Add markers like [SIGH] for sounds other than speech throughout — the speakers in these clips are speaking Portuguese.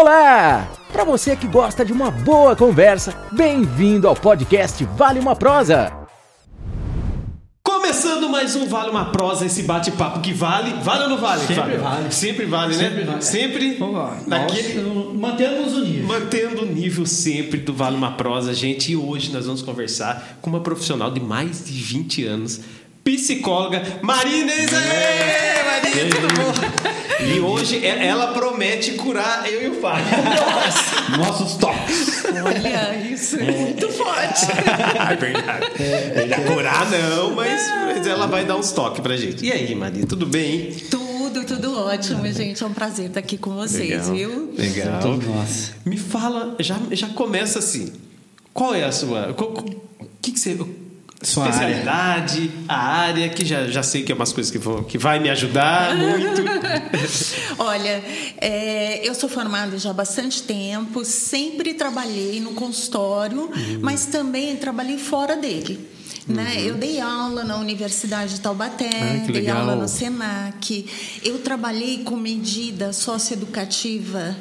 Olá! Para você que gosta de uma boa conversa, bem-vindo ao podcast Vale uma Prosa. Começando mais um Vale uma Prosa, esse bate-papo que vale. Vale ou não vale? Sempre Fábio? vale. Sempre vale, Sempre né? vale. Sempre Vamos lá. mantemos o nível. Mantendo o nível sempre do Vale uma Prosa, gente. E hoje nós vamos conversar com uma profissional de mais de 20 anos, psicóloga Marina Marina, tudo bom? E hoje é- ela promete curar eu e o Fábio. Nossos toques. Olha, isso é muito forte. é verdade. É, curar não, mas, mas ela vai dar uns toques pra gente. E aí, Marina, tudo bem? Tudo, tudo ótimo, gente. É um prazer estar aqui com vocês, viu? Legal. Todos nós. Me fala, já, já começa assim. Qual é a sua. O que, que você. Sua especialidade, a área, que já, já sei que é umas coisas que, vão, que vai me ajudar [LAUGHS] muito. Olha, é, eu sou formada já há bastante tempo, sempre trabalhei no consultório, Uhum. mas também trabalhei fora dele. Né? Eu dei aula na Universidade de Taubaté, Ah, dei aula no SENAC, eu trabalhei com medida socioeducativa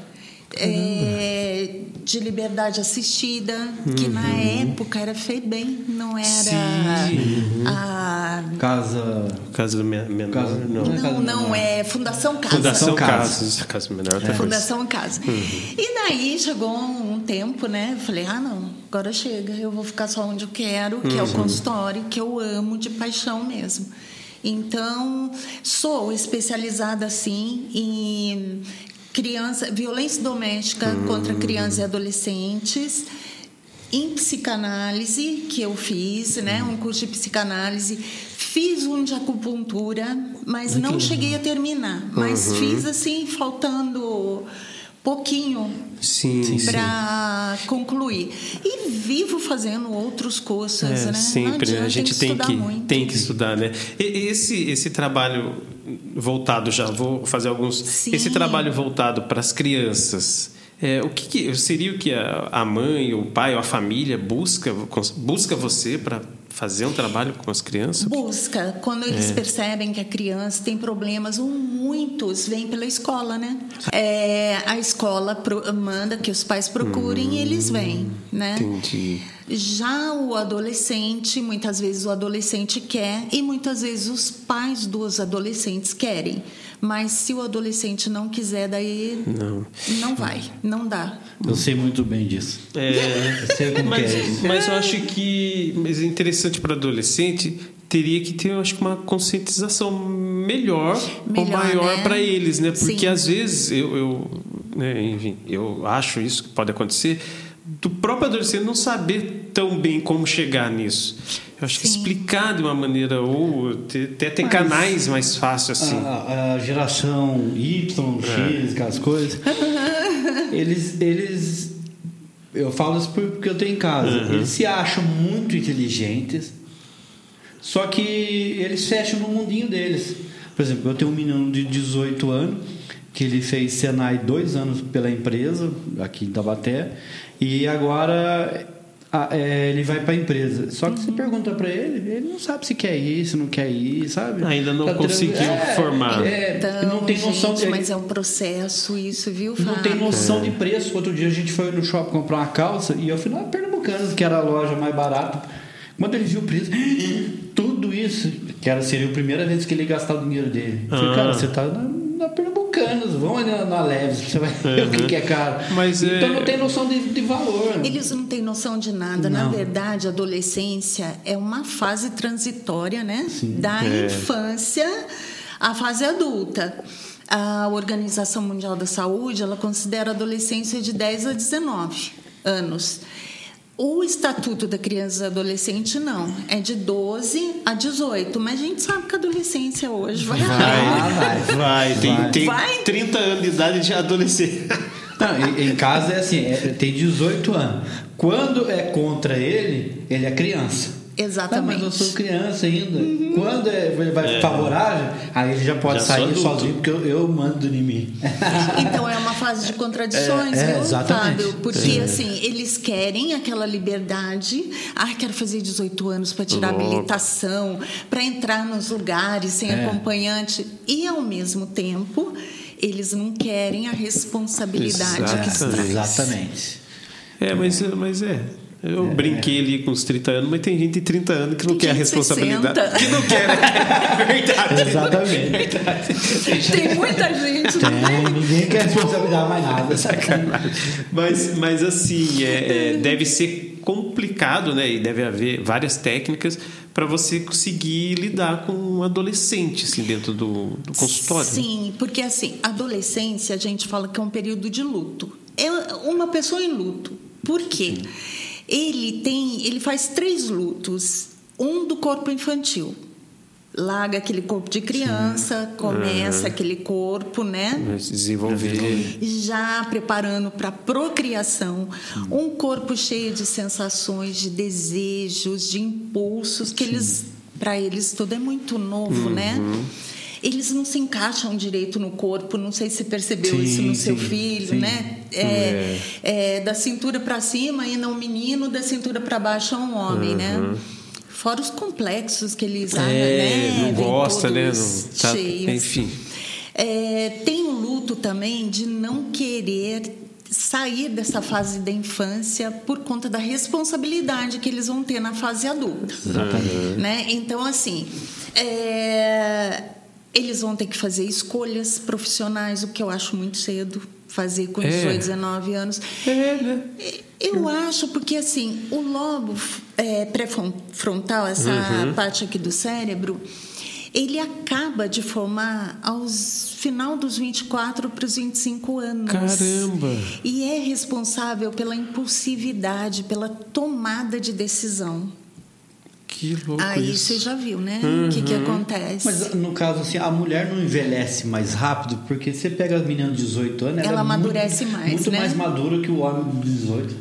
é, de liberdade assistida, que na época era FEBEM, não era Sim. a Casa. Caso men- menor, Caso- não. não é não, não, é Fundação Casa. Fundação Casa. Caso menor, coisa. Fundação Casa. E daí chegou um tempo, né? Eu falei, ah, não, agora chega, eu vou ficar só onde eu quero, que é o consultório, que eu amo de paixão mesmo. Então, sou especializada, assim, em criança, violência doméstica contra crianças e adolescentes, em psicanálise, que eu fiz, né? Um curso de psicanálise. Fiz um de acupuntura, mas não cheguei a terminar. Mas fiz assim, faltando pouquinho para concluir. E vivo fazendo outros cursos, É, né? Sempre, né? adianta, a gente tem estudar que, muito. tem que estudar, né? E- Esse, esse trabalho voltado já, vou fazer alguns. Sim. Esse trabalho voltado para as crianças. é, o que, que seria o que a, a mãe, o pai ou a família busca busca você para fazer um trabalho com as crianças? Busca, quando É. eles percebem que a criança tem problemas, ou muitos vêm pela escola, né? É, a escola pro- manda que os pais procurem e eles vêm, né? Hum, Entendi. Já o adolescente, muitas vezes o adolescente quer e muitas vezes os pais dos adolescentes querem. Mas se o adolescente não quiser, daí Não. não vai, não dá. Eu sei muito bem disso. É, [LAUGHS] Eu sei como mas, é isso. mas eu acho que mas é interessante para adolescente teria que ter eu acho que uma conscientização melhor, ou Melhor, maior né? para eles né porque Sim. às vezes eu, eu né, enfim eu acho isso que pode acontecer do próprio adolescente não saber tão bem como chegar nisso eu acho que Sim. explicar de uma maneira ou até tem Mas- canais mais fáceis assim A, a geração Y, X, aquelas coisas. [LAUGHS] eles, eles. Eu falo isso porque eu tenho em casa. Eles se acham muito inteligentes, só que eles fecham no mundinho deles. Por exemplo, eu tenho um menino de 18 anos que ele fez Senai dois anos pela empresa aqui em Tabaté e agora a- é, ele vai para a empresa. Só que você pergunta para ele, ele não sabe se quer ir, se não quer ir, sabe? Ainda não Tá conseguiu trans- formar. É, Então, não tem noção gente, de, mas é um processo isso, viu, não Fábio? tem noção de preço. Outro dia a gente foi no shopping comprar uma calça e eu fui na Pernambucanas, que era a loja mais barata. Quando ele viu o preço, [GASPS] tudo isso, que era, seria a primeira vez que ele ia gastar o dinheiro dele. Eu falei, Ah. cara, você tá na, na Pernambucanas, vamos ali na, na Leves, você vai ver o que, que é caro. Mas então é- não tem noção de, de valor. Eles não têm noção de nada. Na Não. verdade, a adolescência é uma fase transitória, né? Da É. infância à fase adulta. A Organização Mundial da Saúde, ela considera a adolescência de 10 a 19 anos. O Estatuto da Criança e Adolescente não, é de 12 a 18, mas a gente sabe que a adolescência hoje vai. Ah, vai. vai tem, Vai. tem Vai. 30 anos de idade de adolescente Não, em, em casa é assim, é- tem 18 anos. Quando é contra ele, ele é criança. Exatamente. Ah, mas eu sou criança ainda. Quando é, ele vai favorável, aí ele já pode Já sair sozinho, porque eu, eu mando em mim. [LAUGHS] Então é uma fase de contradições, É, é, viu, exatamente. Fábio? Porque assim, eles querem aquela liberdade. Ah, quero fazer 18 anos para tirar Louco. habilitação, para entrar nos lugares sem É. acompanhante. E ao mesmo tempo, eles não querem a responsabilidade que isso traz. Exatamente. É, mas, mas é. Eu brinquei ali com os 30 anos, mas tem gente de 30 anos que não Tem quer a responsabilidade. 60. Que não quer, né? [LAUGHS] Verdade. Exatamente. Tem muita gente, tem? Ninguém quer responsabilizar mais nada. [LAUGHS] Mas, mas assim, é, é, deve ser complicado, né? E deve haver várias técnicas para você conseguir lidar com um adolescente assim, dentro do, do consultório. né? Sim, porque assim, adolescência a gente fala que é um período de luto. É uma pessoa em luto. Por quê? Ele tem, ele faz três lutos. Um do corpo infantil. Larga aquele corpo de criança, começa aquele corpo, né? Desenvolver. já preparando para procriação, um corpo cheio de sensações, de desejos, de impulsos que eles para eles tudo é muito novo, né? Eles não se encaixam direito no corpo, não sei se você percebeu Sim, isso no seu sim, filho, sim. né? É, é, da cintura para cima ainda é um menino, da cintura para baixo é um homem, né? Fora os complexos que eles É, né? não gosta, né? Não, tá- cheios. enfim. É, tem o luto também de não querer sair dessa fase da infância por conta da responsabilidade que eles vão ter na fase adulta. Exatamente. Né? Então, assim, é, eles vão ter que fazer escolhas profissionais, o que eu acho muito cedo, fazer com É. 18, 19 anos. É, né? Eu acho porque assim o lobo é, pré-frontal, essa Uhum. parte aqui do cérebro, ele acaba de formar aos final dos 24 para os 25 anos. Caramba! E é responsável pela impulsividade, pela tomada de decisão. Que louco Aí isso. você já viu, né? O que, que acontece? Mas no caso, assim, a mulher não envelhece mais rápido, porque você pega as meninas de 18 anos, ela, Ela é muito- amadurece mais, Muito né? mais madura que o homem de 18.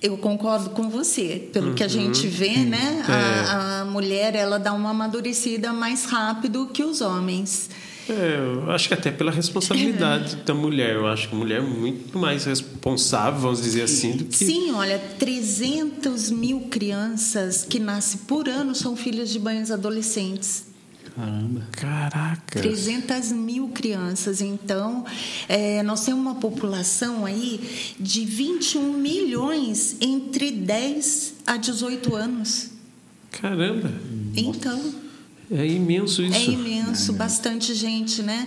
Eu concordo com você. Pelo que a Uhum. gente vê, né? É. A, a mulher ela dá uma amadurecida mais rápido que os homens. É, eu acho que até pela responsabilidade da mulher. Eu acho que a mulher é muito mais responsável, vamos dizer assim, do que. Sim, olha, 300 mil crianças que nascem por ano são filhas de banhos adolescentes. Caramba. Caraca! 300 mil crianças. Então, é, nós temos uma população aí de 21 milhões entre 10 a 18 anos. Caramba! Então, É imenso isso. é imenso, bastante gente, né?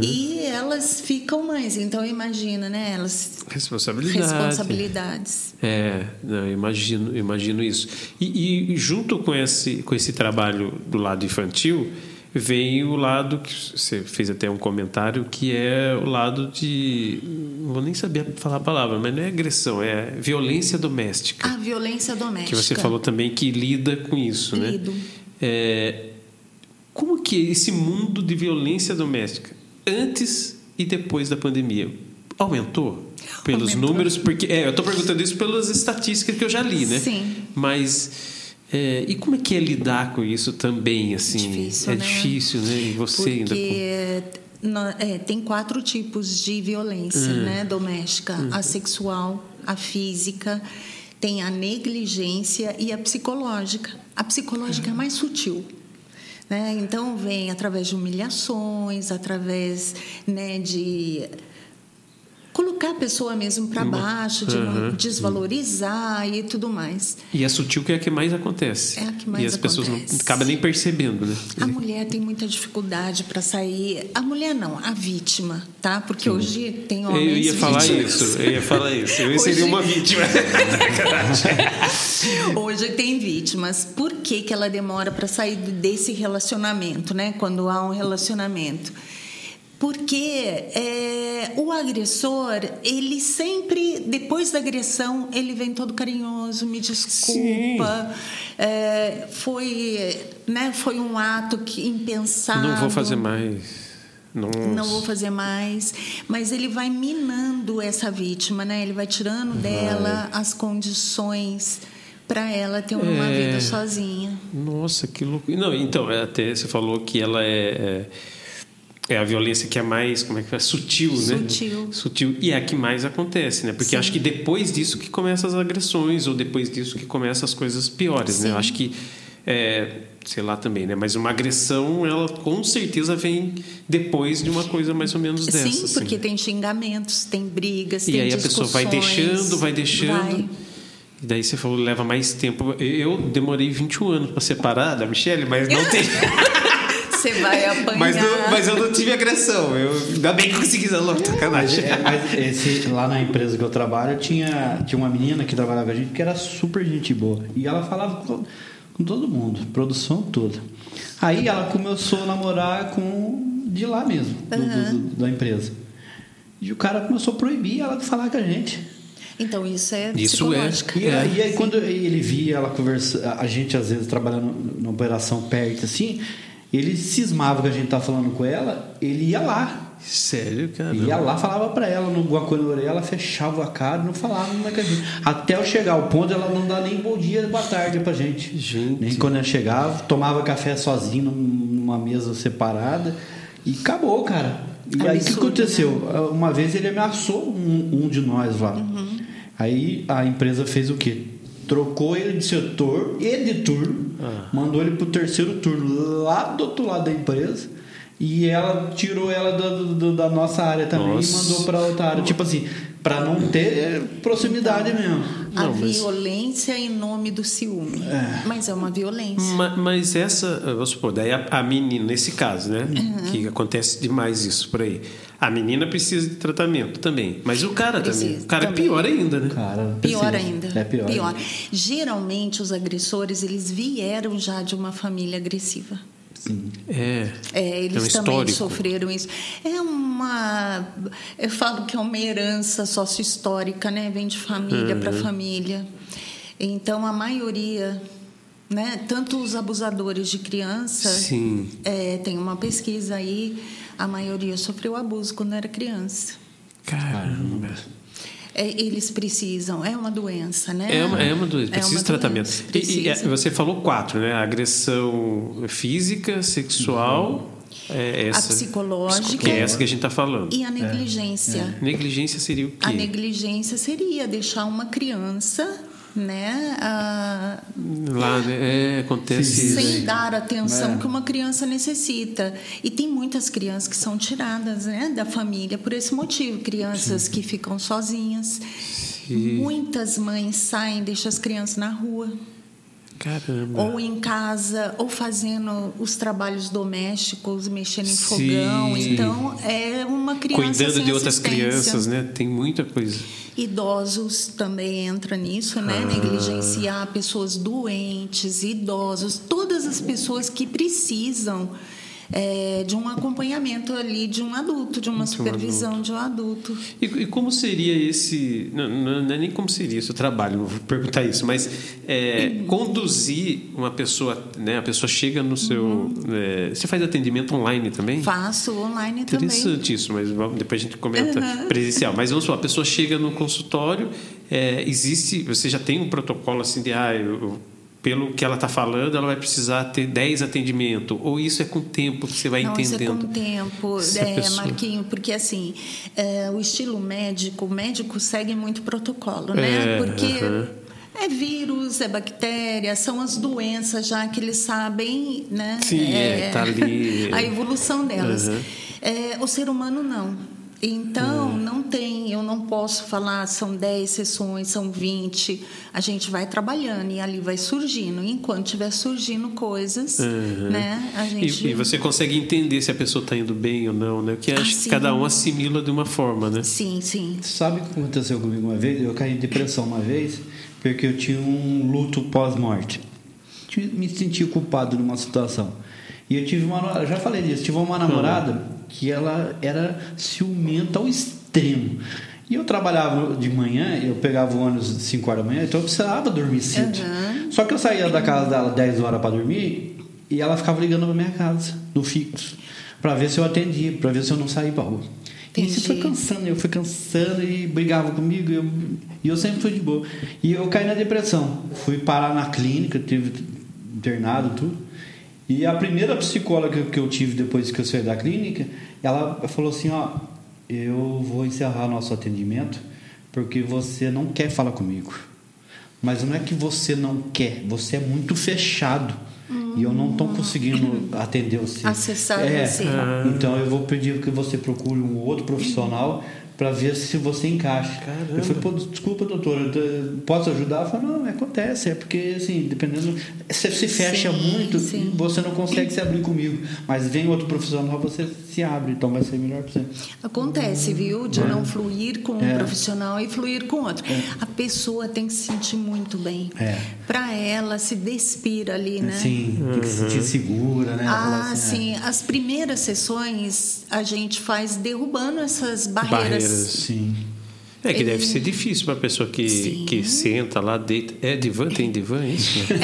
E elas ficam mães. Então, imagina, né? Elas. Responsabilidade. Responsabilidades. É, não, imagino, imagino isso. E, e junto com esse, com esse trabalho do lado infantil, vem o lado que você fez até um comentário, que é o lado de. Não vou nem saber falar a palavra, mas não é agressão, é violência doméstica. A violência doméstica. que você falou também que lida com isso, Lido. né? É, como que é esse mundo de violência doméstica antes e depois da pandemia aumentou pelos Aumentou. números? Porque é, eu estou perguntando isso pelas estatísticas que eu já li, né? Sim. Mas é, e como é que é lidar com isso também, assim? Difícil, é né? difícil, né? E você ainda Porque nó- é, tem quatro tipos de violência Hum. né, doméstica: a sexual, a física, tem a negligência e a psicológica. A psicológica é mais sutil. Né? Então, vem através de humilhações, através né, de colocar a pessoa mesmo para baixo, de Uhum. desvalorizar e tudo mais. E é sutil que é a que mais acontece. É a que mais E as pessoas não acontece. acabam nem percebendo, né? A mulher tem muita dificuldade para sair. A mulher não, a vítima, tá? Porque hoje tem Eu homens ia falar vítimas. isso, eu ia falar isso. Eu Hoje- seria uma vítima. [LAUGHS] Hoje tem vítimas. Por que, que ela demora para sair desse relacionamento, né? Quando há um relacionamento? Porque é, o agressor, ele sempre, depois da agressão, ele vem todo carinhoso, me desculpa, é, foi, né, foi um ato que impensado. Não vou fazer mais. Nossa. Não vou fazer mais. Mas ele vai minando essa vítima, né? Ele vai tirando dela as condições para ela ter uma É. vida sozinha. Nossa, que louco. Não, então, é, até você falou que ela é, é, é a violência que é mais, como é que é? Sutil, né? Sutil. Sutil. E é a que mais acontece, né? Porque Sim. acho que depois disso que começam as agressões, ou depois disso que começam as coisas piores, né? Eu Sim. acho que é, sei lá também, né? Mas uma agressão, ela com certeza vem depois de uma coisa mais ou menos dessa. Sim, assim. porque tem xingamentos, tem brigas, E tem aí a pessoa vai deixando, vai deixando. vai. E daí você falou, leva mais tempo. Eu demorei 21 anos para separar da Michelle, mas não [LAUGHS] tem. Você vai [LAUGHS] apanhar. mas, não- mas eu não tive agressão. Eu, ainda bem que consegui Mas, sacanagem. é, mas esse, lá na empresa que eu trabalho, tinha, tinha uma menina que trabalhava com a gente que era super gente boa. E ela falava com, com todo mundo, produção toda. Aí ela começou a namorar com de lá mesmo, do- do- do- da empresa. E o cara começou a proibir ela de falar com a gente. Então isso é Isso é. psicológico. E, aí, e aí quando ele via ela conversa, a gente às vezes trabalhando na operação perto assim, ele cismava que a gente tava falando com ela, ele ia lá. Sério, cara. Ia lá, falava pra ela, no alguma coisa na orelha, ela fechava a cara, não falava mais com a gente. Até eu chegar ao ponto, ela não dá nem bom dia, boa tarde pra gente. Gente. Nem quando ela chegava, tomava café sozinho numa mesa separada e acabou, cara. E aí o que aconteceu? Uma vez ele ameaçou um, um de nós lá. Aí a empresa fez o quê? Trocou ele de setor e de turno, mandou ele pro terceiro turno lá do outro lado da empresa. E ela tirou ela do- do- da nossa área também Nossa. e mandou pra outra área. Tipo assim, pra não ter proximidade mesmo. A Não, mas- violência em nome do ciúme. Mas é uma violência. Ma- Mas essa, vamos supor, daí a, a menina, nesse caso, né? Uhum. Que acontece demais isso por aí. A menina precisa de tratamento também. Mas o cara também. Precisa, O cara é também. pior ainda, né? Cara, Pior ainda. É pior. Geralmente os agressores eles vieram já de uma família agressiva. Sim. É. É, eles é um também histórico. sofreram isso. É uma. Eu falo que é uma herança sócio-histórica, né? Vem de família Uhum. para família. Então, a maioria, né? Tanto os abusadores de criança. Sim. é, tem uma pesquisa aí, a maioria sofreu abuso quando era criança. Caramba. É, eles precisam, é uma doença, né? É uma, é uma doença, É precisa uma de tratamento. doença, E- E, é, precisa. você falou quatro, né? Agressão física, sexual, é essa. psicológica. Que é essa que a gente está falando. E a negligência. Negligência seria o quê? A negligência seria deixar uma criança, né, ah, Lá, né? É, acontece Sim. isso. sem dar a atenção É. que uma criança necessita. E tem muitas crianças que são tiradas, né, da família por esse motivo, crianças que ficam sozinhas. Sim. Muitas mães saem, deixam as crianças na rua. Caramba. Ou em casa, ou fazendo os trabalhos domésticos, mexendo em Sim. fogão. Então, é uma criança Cuidando de outras crianças, né? Tem muita coisa. Idosos também entra nisso, né? Ah. Negligenciar pessoas doentes, idosos, todas as pessoas que precisam é, de um acompanhamento ali de um adulto, de uma De um supervisão de um adulto. E, e como seria esse. Não, não, é nem como seria esse trabalho, não vou perguntar isso, mas é, conduzir uma pessoa, né? A pessoa chega no seu. é, você faz atendimento online também? Faço online também. Interessante isso, mas vamos- depois a gente comenta presencial. Mas vamos supor, a pessoa chega no consultório, é, existe, você já tem um protocolo assim de, ah, eu- pelo que ela está falando, ela vai precisar ter 10 atendimentos, ou isso é com o tempo que você vai Não, isso é com entendendo? o tempo, é, pessoa- Marquinho, porque assim, é, o estilo médico, o médico segue muito protocolo, né? É, porque aham. é vírus, é bactéria, são as doenças já que eles sabem, né? Sim, é, tá ali. [LAUGHS] A evolução delas. É, o ser humano não. Então, Hum. não tem, eu não posso falar, são 10 sessões, são 20. A gente vai trabalhando e ali vai surgindo. Enquanto estiver surgindo coisas, Aham. né? A gente. E, e você consegue entender se a pessoa está indo bem ou não, né? Porque Ah, acho que sim. cada um assimila de uma forma, né? Sim, sim. Sabe o que aconteceu comigo uma vez? Eu caí em depressão uma vez porque eu tinha um luto pós-morte. Me senti culpado numa situação. E eu tive uma. eu Já falei disso. Tive uma namorada que ela era ciumenta ao extremo. E eu trabalhava de manhã, eu pegava o ônibus às 5 horas da manhã, então eu precisava dormir cedo. Aham. Só que eu saía da casa dela 10 horas para dormir e ela ficava ligando pra minha casa, no fixo, para ver se eu atendia, para ver se eu não saía pra rua. E isso foi Entendi. cansando, eu fui cansando e brigava comigo, e eu, e eu sempre fui de boa. E eu caí na depressão. Fui parar na clínica, tive internado tudo. E a primeira psicóloga que eu tive depois que eu saí da clínica, ela falou assim, ó, eu vou encerrar nosso atendimento porque você não quer falar comigo. Mas não é que você não quer, você é muito fechado. E eu não estou conseguindo atender você. Acessar é, você. Então eu vou pedir que você procure um outro profissional para ver se você encaixa. Caramba. Eu falei, pô, desculpa, doutora, eu posso ajudar? Ela falou, não, acontece, é porque assim, dependendo. Você se fecha Sim, muito, sim. você não consegue se abrir comigo. Mas vem outro profissional, você se abre, então vai ser melhor para você. Acontece, viu? De não fluir com um É. profissional e fluir com outro. A pessoa tem que se sentir muito bem. É. Para ela se despir ali, né? Sim, tem que se sentir segura, né? Ah, assim, é. sim. As primeiras sessões a gente faz derrubando essas barreiras. É, sim. É que deve ser difícil para a pessoa que, Sim. que senta lá, deita. É divã? Tem divã? É isso? [LAUGHS]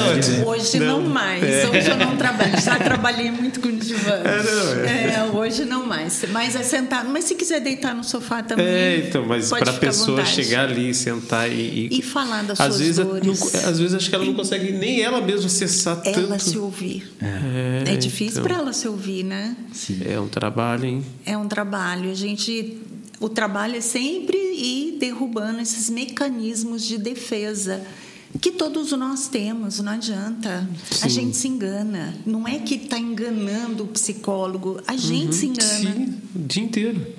É, hoje não, mais. Hoje eu não trabalho. Já trabalhei muito com divã. É, não, é. É, hoje não mais. Mas é sentado. Mas se quiser deitar no sofá também. É, então, mas para a pessoa chegar ali, sentar e. E falar das às suas vezes, dores. não- às vezes acho que ela não consegue nem ela mesma acessar Ela tanto. se ouvir. É, É difícil então. para ela se ouvir, né? É um trabalho, hein? É um trabalho. A gente. O trabalho é sempre ir derrubando esses mecanismos de defesa que todos nós temos, não adianta. A Sim. gente se engana. Não é que está enganando o psicólogo, a gente se engana. Sim, o dia inteiro. [LAUGHS]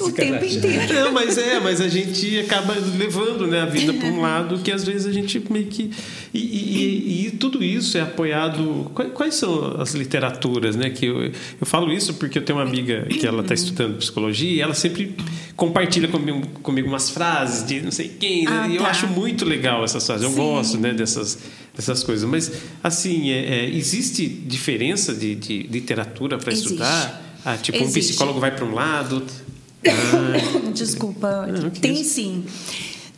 O tempo inteiro. Não, mas é, mas a gente acaba levando né, a vida para um lado que às vezes a gente meio que. E, e- e- e tudo isso é apoiado. Quais, são as literaturas, né? Que eu, eu falo isso porque eu tenho uma amiga que ela está estudando psicologia e ela sempre compartilha comigo, comigo umas frases de não sei quem, né? Ah, e eu tá. acho muito legal essas frases. Eu Sim. Gosto né, dessas, dessas coisas. Mas, assim, é, é, existe diferença de, de literatura para estudar? Ah, tipo, um Existe. psicólogo vai para um lado. [COUGHS] Desculpa. Não, que Tem sim.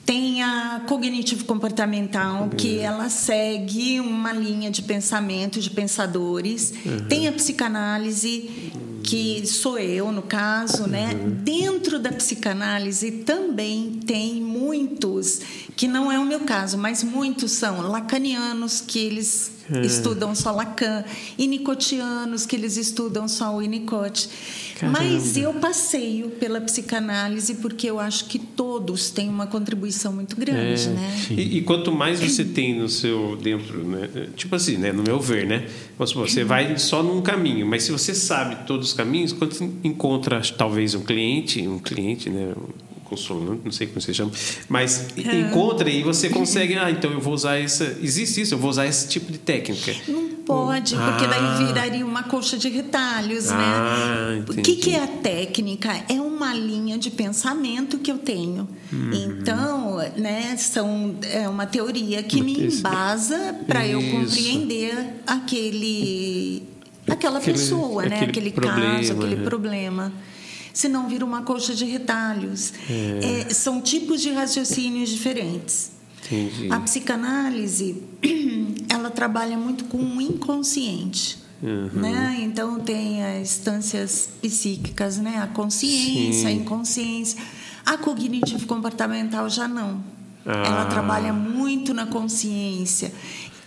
Tem a cognitivo comportamental, que ela segue uma linha de pensamento de pensadores. Tem a psicanálise, que sou eu, no caso, né? Dentro da psicanálise também tem muitos, que não é o meu caso, mas muitos são lacanianos, que eles estudam só Lacan, e nicotianos, que eles estudam só o Winnicott. Mas eu passeio pela psicanálise porque eu acho que todos têm uma contribuição muito grande, né? E, e quanto mais você tem no seu dentro, né? Tipo assim, né? No meu ver, né? Você vai só num caminho, mas se você sabe todos os caminhos, quando você encontra talvez um cliente, um cliente, né? Um consulante, não sei como você chama, mas encontra e você consegue, ah, então eu vou usar essa, existe isso, eu vou usar esse tipo de técnica. Não pode, porque Ah. daí viraria uma coxa de retalhos, Ah, né? O que, entendi. que é a técnica? É uma linha de pensamento que eu tenho. Uhum. Então, né, são, é uma teoria que me embasa para eu compreender aquele, aquela Aquele- pessoa, né? aquele Aquele problema, caso, aquele né? problema. Senão vira uma coxa de retalhos. É, são tipos de raciocínios diferentes. Entendi. A psicanálise, [CLEARS THROAT] ela trabalha muito com o inconsciente. Uhum. Né? Então tem as instâncias psíquicas, né? a consciência, a Sim. inconsciência. A cognitivo comportamental já não. Ah. Ela trabalha muito na consciência.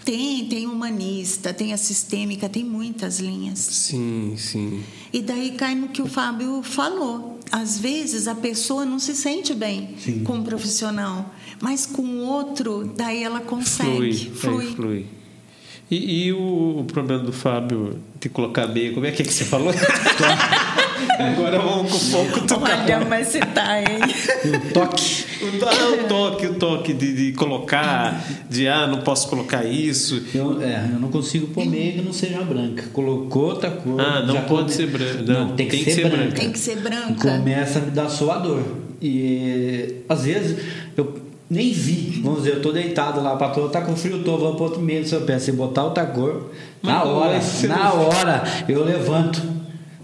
Tem, tem humanista, tem a sistêmica, tem muitas linhas. Sim, sim. E daí cai no que o Fábio falou. Às vezes a pessoa não se sente bem Sim. com um profissional, mas com o outro, daí ela consegue. Flui. Flui. é, flui. E, e o, o problema do Fábio de colocar meia, como é que é que você falou? [LAUGHS] Agora vamos com pouco tocar. Olha, mas você tá, hein? O toque. O, ah, o toque, o toque de, de colocar, de ah, não posso colocar isso. Eu, é, eu não consigo pôr meia que não seja branca. Colocou outra cor. Ah, não pode come- ser branca. Não, Não, tem que, ser, branca. Tem que ser branca. Começa a me dar suador. E às vezes eu nem vi. Vamos dizer, eu tô deitado lá, a patroa tá com frio, tô, vou pro outro meio do seu pé. Se botar outra cor, na hora, você na hora, eu levanto.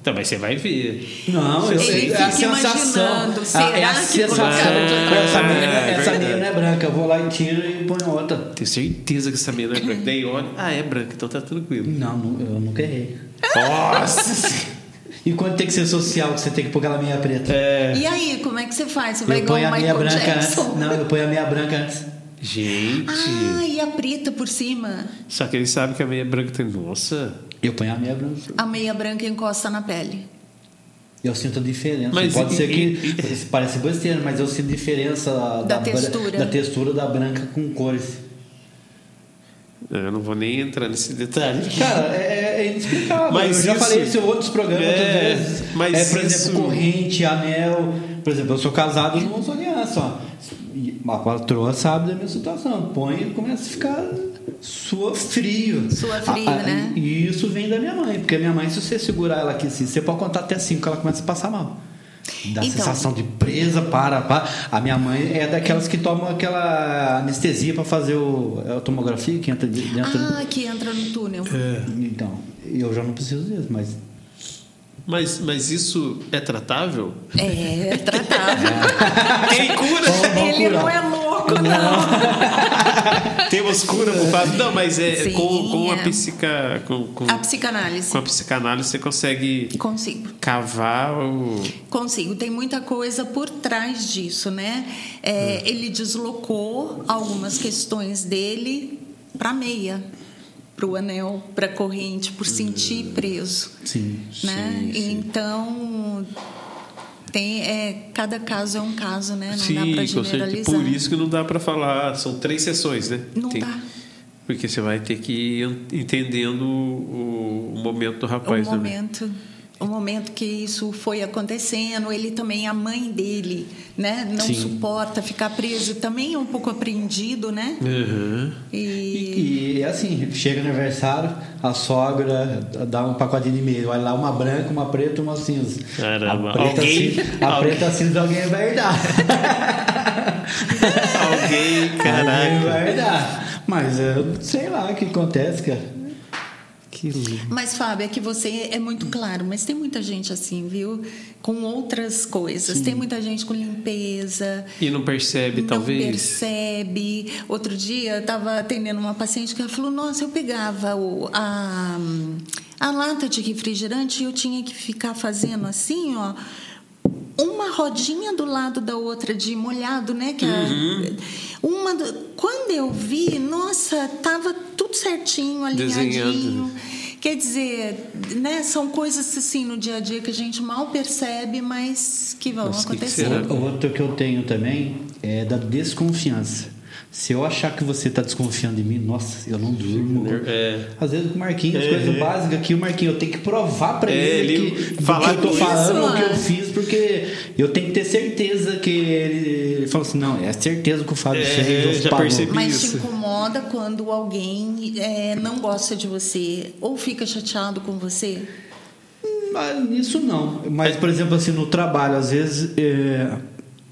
Então, mas você vai ver. Não, eu sei, fica a sensação. imaginando, a- será é a que sensação. outra essa É, essa meia não é branca, eu vou lá e tiro e ponho outra. Tenho certeza que essa meia não é branca. Daí olha, ah, é branca, então tá tranquilo. Não, não, eu nunca errei. Nossa! [LAUGHS] E quando tem que ser social, que você tem que pôr aquela meia preta? É. E aí, como é que você faz? Você vai eu igual ponho o a meia Michael branca Jackson? Não, eu ponho a meia branca antes. Gente. Ah, e a preta por cima? Só que ele sabe que a meia branca tem. Nossa! Eu ponho a meia branca. A meia branca encosta na pele. Eu sinto a diferença. Mas Pode e- ser que e- parece besteira, mas eu sinto diferença Da bra- textura. da textura da branca com cores. Eu não vou nem entrar nesse detalhe. [LAUGHS] Cara, é, é inexplicável. Mas eu já isso- falei isso em outros programas É, outras vezes. mas é, por isso- exemplo, corrente, anel. Por exemplo, eu sou casado e não uso aliança. Ó. A patroa sabe da minha situação. Põe e começa a ficar sua frio. Sua frio, A- a- né? E da minha mãe. Porque a minha mãe, se você segurar ela aqui assim, você pode contar até cinco, ela começa a passar mal. Dá Então. sensação de presa, para, para. A minha mãe é daquelas que tomam aquela anestesia para fazer o, é a tomografia que entra de- dentro. Ah, que entra no túnel. É. Então, eu já não preciso disso, mas Mas, mas isso é tratável? É, tratável. [LAUGHS] Tem cura? Vamos Ele não é louco, não. [LAUGHS] Temos cura pro Fábio? Não, mas é Sim, com, com a é. psica. Com, com, A psicanálise. com a psicanálise você consegue Consigo. cavar o. Consigo. Tem muita coisa por trás disso, né? É, Ele deslocou algumas questões dele para meia, para o anel, para a corrente, por sentir preso, sim. né? sim, sim. Então tem é, cada caso é um caso, né? Não dá Sim, para com certeza. generalizar. Por isso que não dá pra falar. São três sessões, né? Não Tem- dá. Porque você vai ter que ir entendendo o, o momento do o rapaz também. Momento o momento que isso foi acontecendo ele também a mãe dele né não Sim. suporta ficar preso também é um pouco apreendido né Uhum. e, E, e é assim, chega no aniversário, a sogra dá um pacotinho de meio, vai lá uma branca, uma preta e uma cinza. Caramba, a preta, alguém- cinza, a alguém- preta cinza alguém vai dar. Alguém, Alguém vai dar. Mas eu sei lá o que acontece, cara. Que lindo. mas Fábio é que você é muito claro mas tem muita gente assim viu com outras coisas tem muita gente com limpeza E não percebe, não talvez. percebe. Outro dia eu estava atendendo uma paciente que ela falou: Nossa, eu pegava o, a, a lata de refrigerante e eu tinha que ficar fazendo assim, ó. Uma rodinha do lado da outra de molhado, né? Que a- Uhum. uma do- quando eu vi, nossa, tava tudo certinho, alinhadinho. Desenhando. Quer dizer, né, são coisas assim no dia a dia que a gente mal percebe, mas que vão Mas que que acontecer. O outro que eu tenho também é da desconfiança. Se eu achar que você está desconfiando de mim, nossa, eu não durmo. É. Às vezes o Marquinhos, É. coisa básica aqui, o Marquinhos, eu tenho que provar para É, ele, ele que, falar que eu tô falando, isso, o que eu né? fiz, porque eu tenho que ter certeza que ele, ele falou assim, não, é certeza que o Fábio É, fez, ou já percebi. Mas Isso. te incomoda quando alguém é, não gosta de você ou fica chateado com você? Mas isso não. Mas, por exemplo, assim, no trabalho, às vezes é,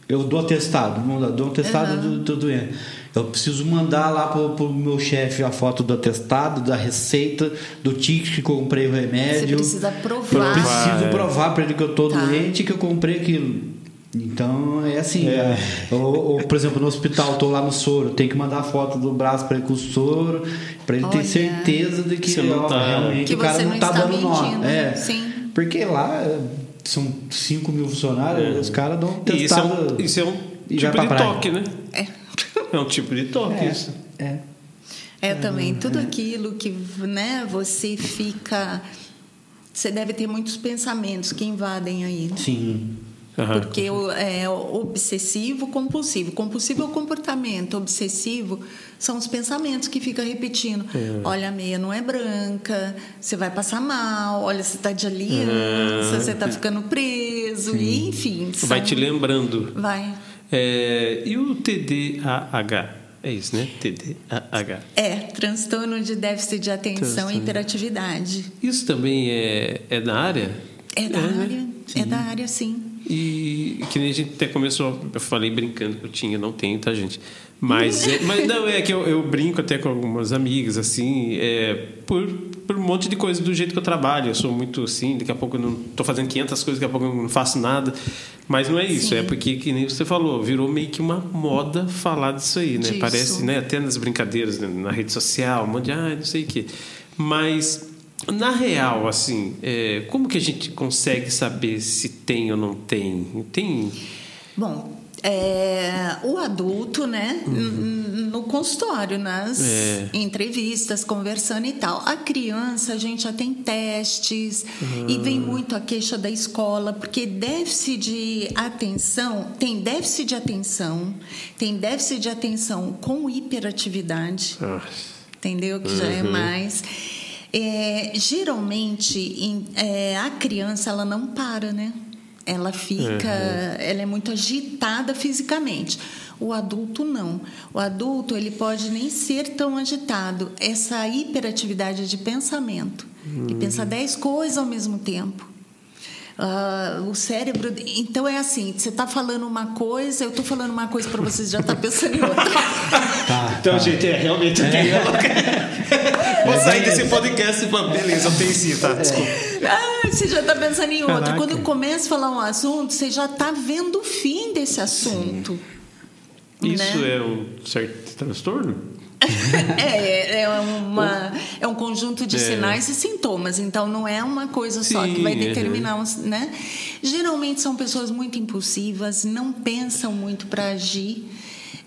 eu dou atestado, dou um atestado do, do doente. Eu preciso mandar lá pro, pro meu chefe a foto do atestado, da receita, do ticket que comprei o remédio. Você precisa Eu provar. preciso é. provar para ele que eu tô Tá. doente e que eu comprei aquilo. Então é assim, é, ou, ou, por exemplo, no hospital, tô lá no soro, tem que mandar a foto do braço para ele com o soro, para ele ter Olha. certeza de que Você não ó, tá- realmente Que o cara você não, não tá está dando nó. É. sim. Porque lá é, são 5 mil funcionários, os caras dão um E isso é testado. um, isso é um tipo de praia. toque, né? É. [LAUGHS] É um tipo de toque é, isso. é. É também tudo aquilo que né, você fica. Você deve ter muitos pensamentos que invadem aí. Sim. Aham. Porque o- é obsessivo, compulsivo. Compulsivo é o comportamento, obsessivo são os pensamentos que fica repetindo. Olha, a meia não é branca, você vai passar mal, olha, você está de aliança, você está ficando preso, e, enfim. Vai te lembrando. Vai. É, e o TDAH? É isso, né? TDAH. É, transtorno de déficit de atenção Transtorno. e hiperatividade. Isso também é, é da área? É da né? área, é da área, sim. E que nem a gente até começou, eu falei brincando que eu tinha, não tenho, tá, gente? Mas, é, mas não, é que eu, eu brinco até com algumas amigas, assim, é, por, por um monte de coisa do jeito que eu trabalho. Eu sou muito assim, daqui a pouco eu não tô fazendo 500 coisas, daqui a pouco eu não faço nada. Mas não é isso, Sim. é porque, que nem você falou, virou meio que uma moda falar disso aí, né? Disso. Parece, né? Até nas brincadeiras, né, na rede social, um monte de, ah, não sei o quê. Mas, na real, assim, é, como que a gente consegue saber se tem ou não tem? Tem. Bom, é, o adulto, né, n- no consultório, nas É. entrevistas, conversando e tal. A criança, a gente já tem testes e vem muito a queixa da escola, porque déficit de atenção, tem déficit de atenção, tem déficit de atenção com hiperatividade. Ah, entendeu? Que já é mais. É, geralmente, em- é, a criança ela não para, né? Ela fica, ela é muito agitada fisicamente. O adulto não. O adulto ele pode nem ser tão agitado. Essa hiperatividade de pensamento, e pensa dez coisas ao mesmo tempo. Ah, o cérebro. Então é assim: você está falando uma coisa, eu estou falando uma coisa para você, já está pensando em outra. [LAUGHS] Tá, Então, tá. gente, é realmente tenho. [LAUGHS] Vou sair desse podcast e falar, beleza, eu tenho sim, tá? Desculpa. Ah, você já está pensando em outra. Caraca. Quando eu começo a falar um assunto, você já está vendo o fim desse assunto. Isso né? é um certo transtorno? [LAUGHS] É, é, uma, é um conjunto de É. sinais e sintomas, então não é uma coisa só que Sim, vai uhum. determinar, né? Geralmente são pessoas muito impulsivas, não pensam muito para agir.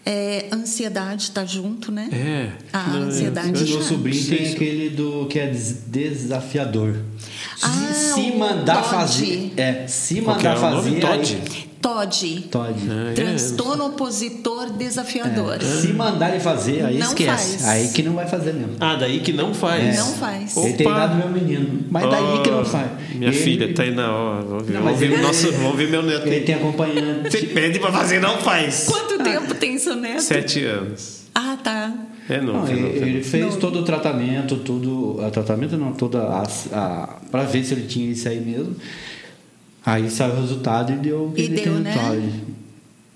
É, ansiedade está junto, né? É. A Não, é- ansiedade. O meu sobrinho tem aquele do que é des- desafiador. Ah, se mandar fazer. É, se é mandar nome? fazer. Aí, TOD. Todd. Ah, é. Transtorno opositor desafiador. Se mandar ele fazer, aí Não esquece. faz. Aí que não vai fazer mesmo. Ah, daí que não faz. Não faz. Ele tem Opa. dado meu menino. Mas daí que não Ó, faz. Minha Ele- filha tá aí na hora. Vamos Não, ele- nossa, vamos ver meu neto. Ele tem acompanhante. [LAUGHS] Você pede pra fazer, não faz. Quanto tempo tem seu neto? Sete anos. Ah, tá. É Não, novo. é ele, novo, é ele novo. fez todo o tratamento, tudo. A tratamento não, toda a. a para ver se ele tinha isso aí mesmo. Aí saiu o resultado e deu o que E ele deu, né?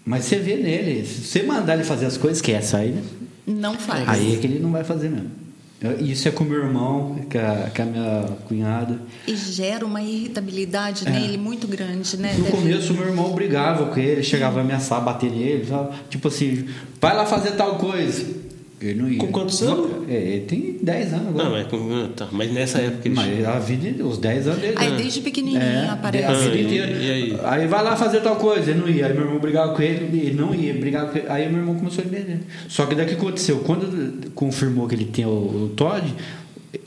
Mas você vê nele, se você mandar ele fazer as coisas, esquece aí, né? Não faz. Aí é que ele não vai fazer mesmo. Isso é com o meu irmão, com a, com a minha cunhada. E gera uma irritabilidade É. nele muito grande, né? No Deve- começo, meu irmão brigava com ele, chegava a ameaçar, bater nele, sabe? tipo assim, vai lá fazer tal coisa. Ele não ia. Com quantos anos? É, ele tem 10 anos agora. Não, mas, com- tá, mas nessa época ele Mas a vida, os 10 anos dele. Aí desde pequenininho É, aparece. a vida Ah, e- inteira. e aí? vai lá fazer tal coisa, ele não ia. Aí meu irmão brigava com ele, ele não ia, brigava com ele. Aí meu irmão começou a entender. Só que daí o que aconteceu? Quando confirmou que ele tem o, o Todd,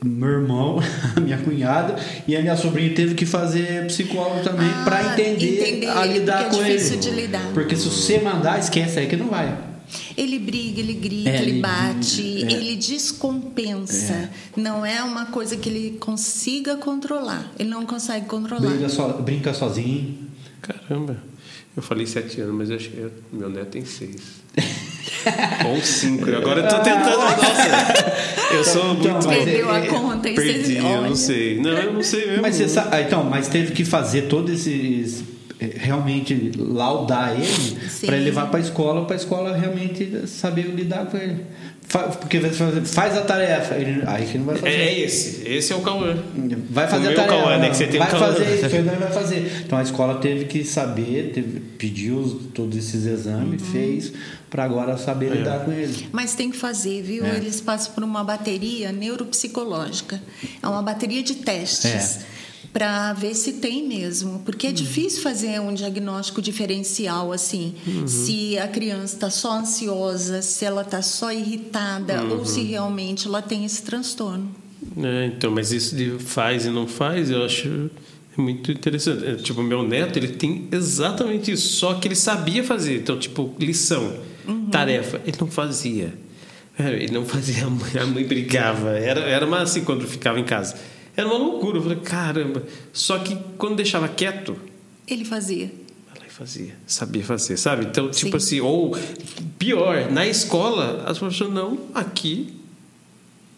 meu irmão, a [LAUGHS] minha cunhada e a minha sobrinha teve que fazer psicólogo também Ah, pra entender, entender a ele, lidar é com difícil ele. de lidar. Porque se você mandar, esquece aí que não vai. Ele briga, ele grita, É, ele ele- bate, é. ele descompensa. Não é uma coisa que ele consiga controlar. Ele não consegue controlar. Briga so- brinca sozinho. Caramba. Eu falei sete anos, mas eu achei, eu- meu neto tem seis. [LAUGHS] Ou cinco. Agora eu tô tentando. Nossa, eu sou Então, muito. mas Perdeu é- a conta e Perdi, eu não sei. Não, eu não sei mesmo. Mas você sabe, ah, então, mas teve que fazer todos esses realmente laudar ele para ele levar para a escola, para a escola realmente saber lidar com ele. Porque você faz- faz a tarefa, ele, aí que não vai fazer. É esse. Esse é o Cauã. Vai fazer O a tarefa. Cauã, né, que você tem vai Cauã. fazer isso, ele vai fazer. Então a escola teve que saber, teve, pediu os- todos esses exames, Uhum. fez para agora saber É. lidar com ele. Mas tem que fazer, viu? É. Eles passam por uma bateria neuropsicológica. É uma bateria de testes. É. Para ver se tem mesmo. Porque é difícil fazer um diagnóstico diferencial assim. Se a criança está só ansiosa, se ela está só irritada, ou se realmente ela tem esse transtorno. É, então, mas isso de faz e não faz, eu acho muito interessante. É, tipo, meu neto, ele tem exatamente isso, só que ele sabia fazer. Então, tipo, lição, tarefa, ele não fazia. É, Ele não fazia, a mãe, a mãe brigava. Era, era uma assim quando ficava em casa. Era uma loucura. Eu falei, caramba. Só que quando deixava quieto, Ele fazia. ela fazia, sabia fazer, sabe? Então, tipo Sim. assim, ou pior, na escola, as pessoas não, aqui,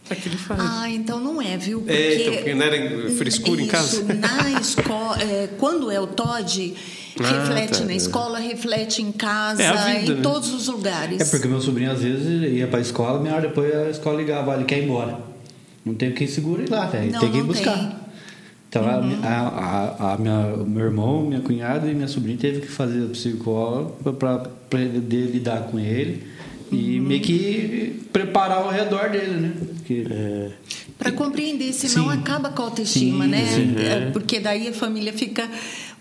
aqui ele faz. Ah, então não é, viu? Porque É, então, porque não era frescura em Isso, casa? Na escola, é, quando é o TOD, Ah, reflete tá. na escola, reflete em casa, É vida, em né? todos os lugares. É porque meu sobrinho às vezes ia para a escola, meia hora depois a escola ligava, ele quer ir embora. Não tem quem segura ele lá, velho. Não, Tem que ir não buscar. tem. Uhum. Então a, a, a, a minha, o meu irmão, minha cunhada e minha sobrinha teve que fazer psicólogo para poder lidar com ele e Uhum. meio que preparar ao redor dele, né? Porque, É. Para compreender, senão Sim. acaba com a autoestima, Sim, né? sim. É, Porque daí a família fica,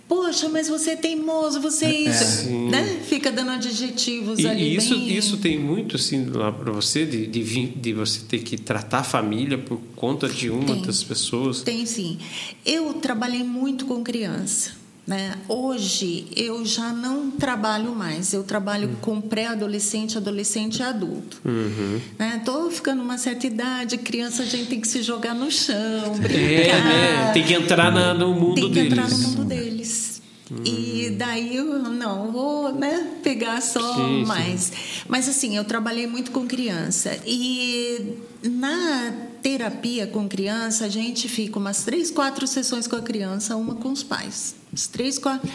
poxa, mas você é teimoso, você é isso, Sim. né? Fica dando adjetivos E, ali e isso, bem... isso tem muito assim lá para você de, de, de você ter que tratar a família por conta de uma Tem. das pessoas. Tem sim. Eu trabalhei muito com criança. Né? Hoje eu já não trabalho mais, eu trabalho com pré-adolescente, adolescente e adulto. Uhum. Né? Tô ficando uma certa idade, criança a gente tem que se jogar no chão, brincar. É, né? Tem que entrar na- no mundo tem que deles. entrar no mundo deles. E daí eu não vou né, pegar só Sim, sim. mais. Mas assim, eu trabalhei muito com criança. E na terapia com criança, a gente fica umas três, quatro sessões com a criança, uma com os pais. As três, quatro.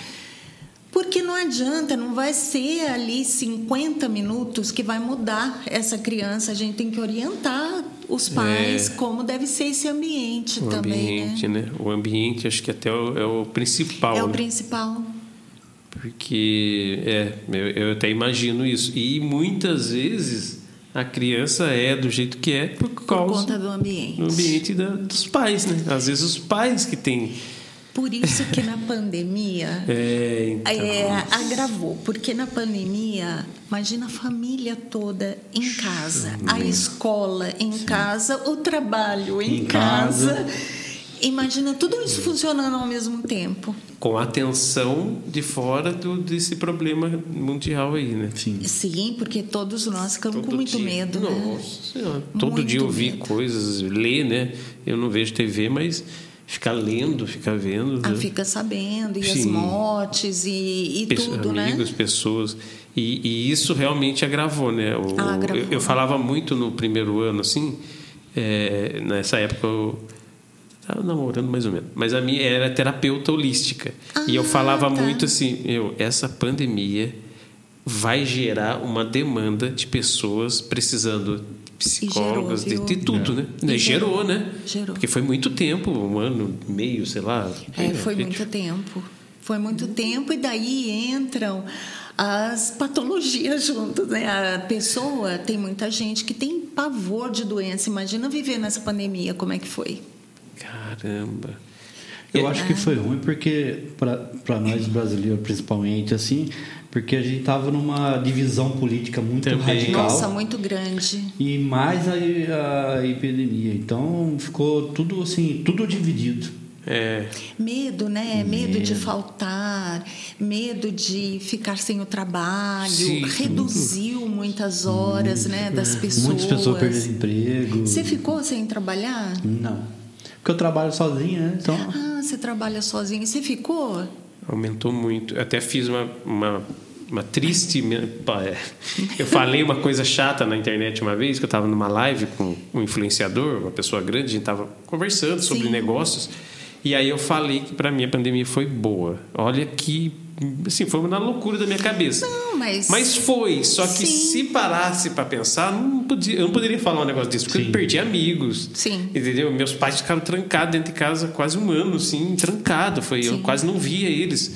Porque não adianta, não vai ser ali 50 minutos que vai mudar essa criança. A gente tem que orientar os pais É. como deve ser esse ambiente O também, ambiente, né? né? O ambiente, acho que até é o, é o principal. É o né? principal. Porque, é, eu, eu até imagino isso. E muitas vezes a criança é do jeito que é por Por causa conta do ambiente. do ambiente da- dos pais, né? Às vezes os pais que têm. Por isso que na pandemia [LAUGHS] É, então, é, agravou, porque na pandemia, imagina a família toda em casa, a escola em casa, o trabalho em, Em casa. casa. Imagina tudo isso funcionando ao mesmo tempo. com a atenção de fora do, desse problema mundial aí, né? Sim. Sim, porque todos nós ficamos com Todo muito dia. medo, né? Nossa Senhora. Todo Muito dia eu vi medo. coisas, ler, né? Eu não vejo TV, mas ficar lendo, ficar vendo. Ah, né? fica sabendo, e as Sim. mortes, e, e Pesso- tudo, amigos, né? pessoas. E, e isso realmente agravou, né? O- Ah, agravou. Eu, eu falava muito no primeiro ano, assim, é, nessa época eu estava namorando mais ou menos, mas a minha era terapeuta holística. e eu Ah, falava tá. muito assim, eu, essa pandemia vai gerar uma demanda de pessoas precisando de psicólogos, de, gerou, de viu? tudo, né? E gerou, gerou, né? gerou. Porque foi muito tempo, um ano e meio, sei lá. É, foi gente. muito tempo. Foi muito tempo, e daí entram as patologias [LAUGHS] juntas, né? A pessoa, tem muita gente que tem pavor de doença. Imagina viver nessa pandemia, como é que foi? Caramba. Eu acho que foi ruim porque, para nós brasileiros principalmente, assim, porque a gente tava numa divisão política muito Também. radical. Nossa, muito grande. E mais a, a epidemia. Então ficou tudo assim, tudo dividido. É, Medo, né? Medo de faltar, medo de ficar sem o trabalho, Sim. reduziu muitas horas, né, das pessoas. Muitas pessoas perderam emprego. Você ficou sem trabalhar? Não. Porque eu trabalho sozinho, né? Então. Ah, você trabalha sozinho. Você ficou? Aumentou muito. Eu até fiz uma, uma, uma triste. é. Eu falei uma coisa chata na internet uma vez, que eu estava numa live com um influenciador, uma pessoa grande, a gente estava conversando sobre Sim. negócios. E aí eu falei que para mim a pandemia foi boa. Olha que. Assim, foi na loucura da minha cabeça. Não, mas. Mas foi, só que Sim. se parasse para pensar, não podia, eu não poderia falar um negócio desse, porque Sim. eu perdi amigos. Sim. Entendeu? Meus pais ficaram trancados dentro de casa quase um ano, assim, trancado. Foi, eu Sim. quase não via eles.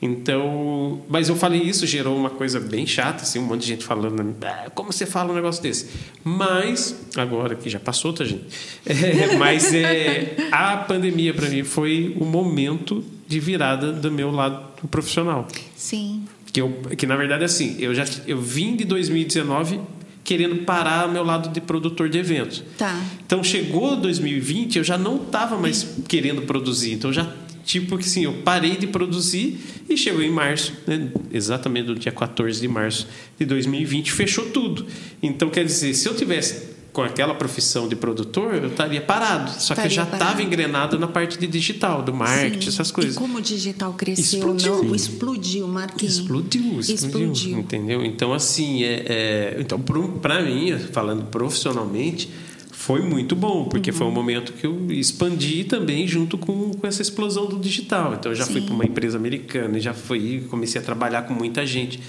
Então, mas eu falei isso, gerou uma coisa bem chata, assim, um monte de gente falando, "Ah, como você fala um negócio desse? Mas, agora que já passou, tá, gente? [LAUGHS] É, mas é, a pandemia para mim foi o momento de virada do meu lado profissional. Sim. Que, eu, que na verdade, assim, eu já eu vim de 2019 querendo parar meu lado de produtor de eventos. Tá. Então chegou 2020, eu já não estava mais querendo produzir. Então já tipo que assim, eu parei de produzir e chegou em março, né, exatamente no dia 14 de março de 2020, fechou tudo. Então quer dizer, se eu tivesse com aquela profissão de produtor, eu estaria parado. Só que eu Estaria já estava engrenado na parte de digital, do marketing, Sim. essas coisas. E como o digital cresceu, Explodiu. não? Explodiu, Marquinhos. Explodiu, explodiu, Explodiu. Entendeu? Então, assim, é, é, então para mim, falando profissionalmente, foi muito bom, porque Uhum. foi um momento que eu expandi também junto com, com essa explosão do digital. Então, eu já fui Sim. para uma empresa americana, já fui, comecei a trabalhar com muita gente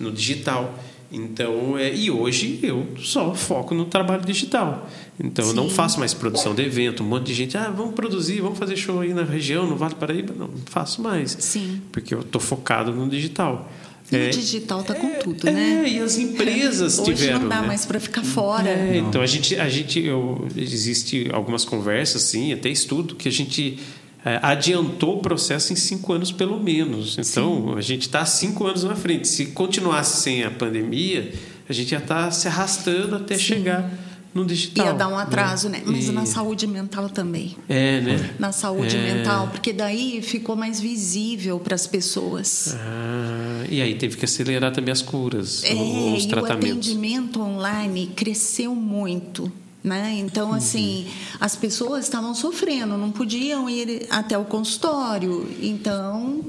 no digital. Então, é, e hoje eu só foco no trabalho digital. Então, eu não Sim. faço mais produção de evento. Um monte de gente, ah, vamos produzir, vamos fazer show aí na região, no Vale do Paraíba. Não, não faço mais. Sim. Porque eu estou focado no digital. E É, o digital tá com tudo, é, né? e as empresas Hoje tiveram. não dá né? mais para ficar fora. É, então a gente, a gente eu, existe algumas conversas, sim, até estudo, que a gente é, adiantou o processo em cinco anos pelo menos. Então a gente está cinco anos na frente. Se continuasse sem a pandemia, a gente já está se arrastando até chegar no digital. Ia dar um atraso, né? Mas E- na saúde mental também. É, né? Na saúde É. mental, porque daí ficou mais visível para as pessoas. Ah, e aí teve que acelerar também as curas, É, os e o tratamentos. atendimento online cresceu muito. Né? Então, Uhum. assim, as pessoas estavam sofrendo, não podiam ir até o consultório. Então,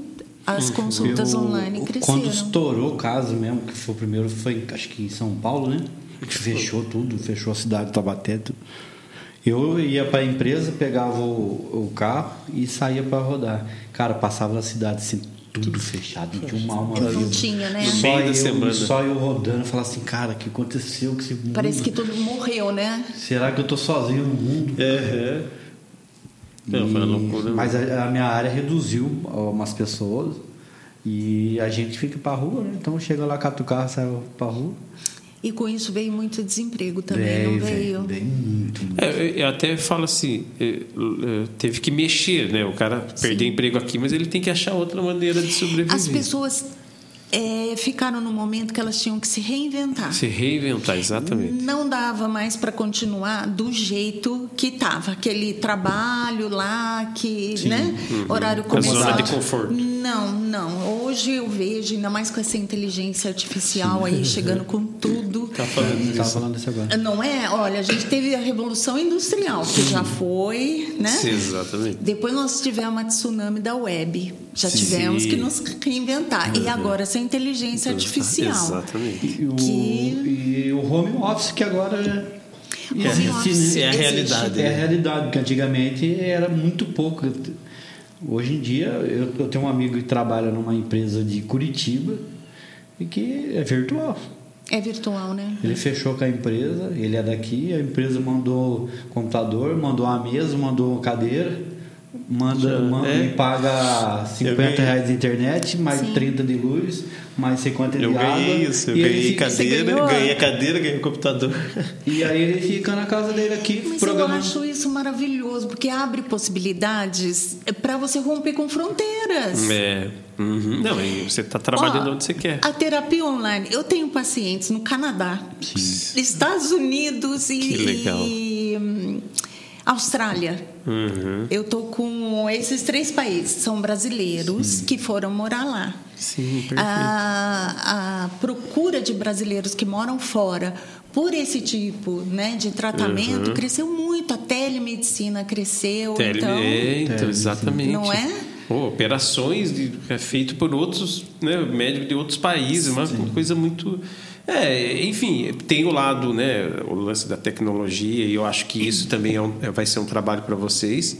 as Uhum. consultas Eu- online cresceram. Quando estourou o caso mesmo, que foi o primeiro, foi acho que em São Paulo, né? Que fechou tudo, fechou a cidade de Taubaté. tudo. Eu ia para a empresa, pegava o, o carro e saía para rodar. Cara, passava na cidade assim, tudo fechado, não tinha uma alma Não tinha, né? Só eu, semana. só eu rodando, falava assim, cara, o que aconteceu com esse mundo? Parece que todo mundo morreu, né? Será que eu tô sozinho no mundo? É, Não, foi uma E- loucura. Mas a, a minha área reduziu umas pessoas e a gente fica pra rua, né? Então chega lá, cata o carro, sai pra rua. E com isso veio muito desemprego também, Vem, não veio? muito, muito. É, eu- até falo assim, teve que mexer, né? O cara perdeu emprego aqui, mas ele tem que achar outra maneira de sobreviver. As pessoas é, ficaram no momento que elas tinham que se reinventar. Se reinventar, exatamente. Não dava mais para continuar do jeito que estava. Aquele trabalho lá, que, né? Horário Uhum. A zona comercial. de conforto. Não, não. Hoje eu vejo, ainda mais com essa inteligência artificial aí chegando com tudo. Tá falando disso. falando isso agora. Não é? Olha, a gente teve a Revolução Industrial, que já foi, né? Sim, exatamente. Depois nós tivemos a tsunami da web. Já Sim. tivemos que nos reinventar. E agora essa inteligência artificial. Exatamente. E o, Que- e o home office que agora Home existe, office né? É a existe. realidade. É a realidade, porque antigamente era muito pouco. Hoje em dia, eu, eu tenho um amigo que trabalha numa empresa de Curitiba e que é virtual. É virtual, né? Ele fechou com a empresa, ele é daqui, a empresa mandou computador, mandou uma mesa, mandou uma cadeira, manda, manda é. e paga 50 ganhei. reais de internet, mais Sim. 30 de luz, mais 50 Eu de água. ganhei isso, eu e ele ganhei fica- cadeira, ganhei a cadeira, ganhei o computador. E aí ele fica na casa dele aqui, Mas eu programando. acho isso maravilhoso, porque abre possibilidades para você romper com fronteiras. É. Uhum. Não, e você está trabalhando Ó, onde você quer. A terapia online. Eu tenho pacientes no Canadá, Estados Unidos e, Que legal. e, hum, Austrália. Uhum. Eu tô com esses três países, são brasileiros que foram morar lá. Sim, perfeito. A, a procura de brasileiros que moram fora por esse tipo né, de tratamento Uhum. cresceu muito. A telemedicina cresceu. Tele- então, é, então, exatamente. Não é? Pô, operações de, é feito por outros né, médicos de outros países, uma coisa muito. É, enfim, tem o lado, né, o lance da tecnologia, e eu acho que isso também é um- é- vai ser um trabalho para vocês,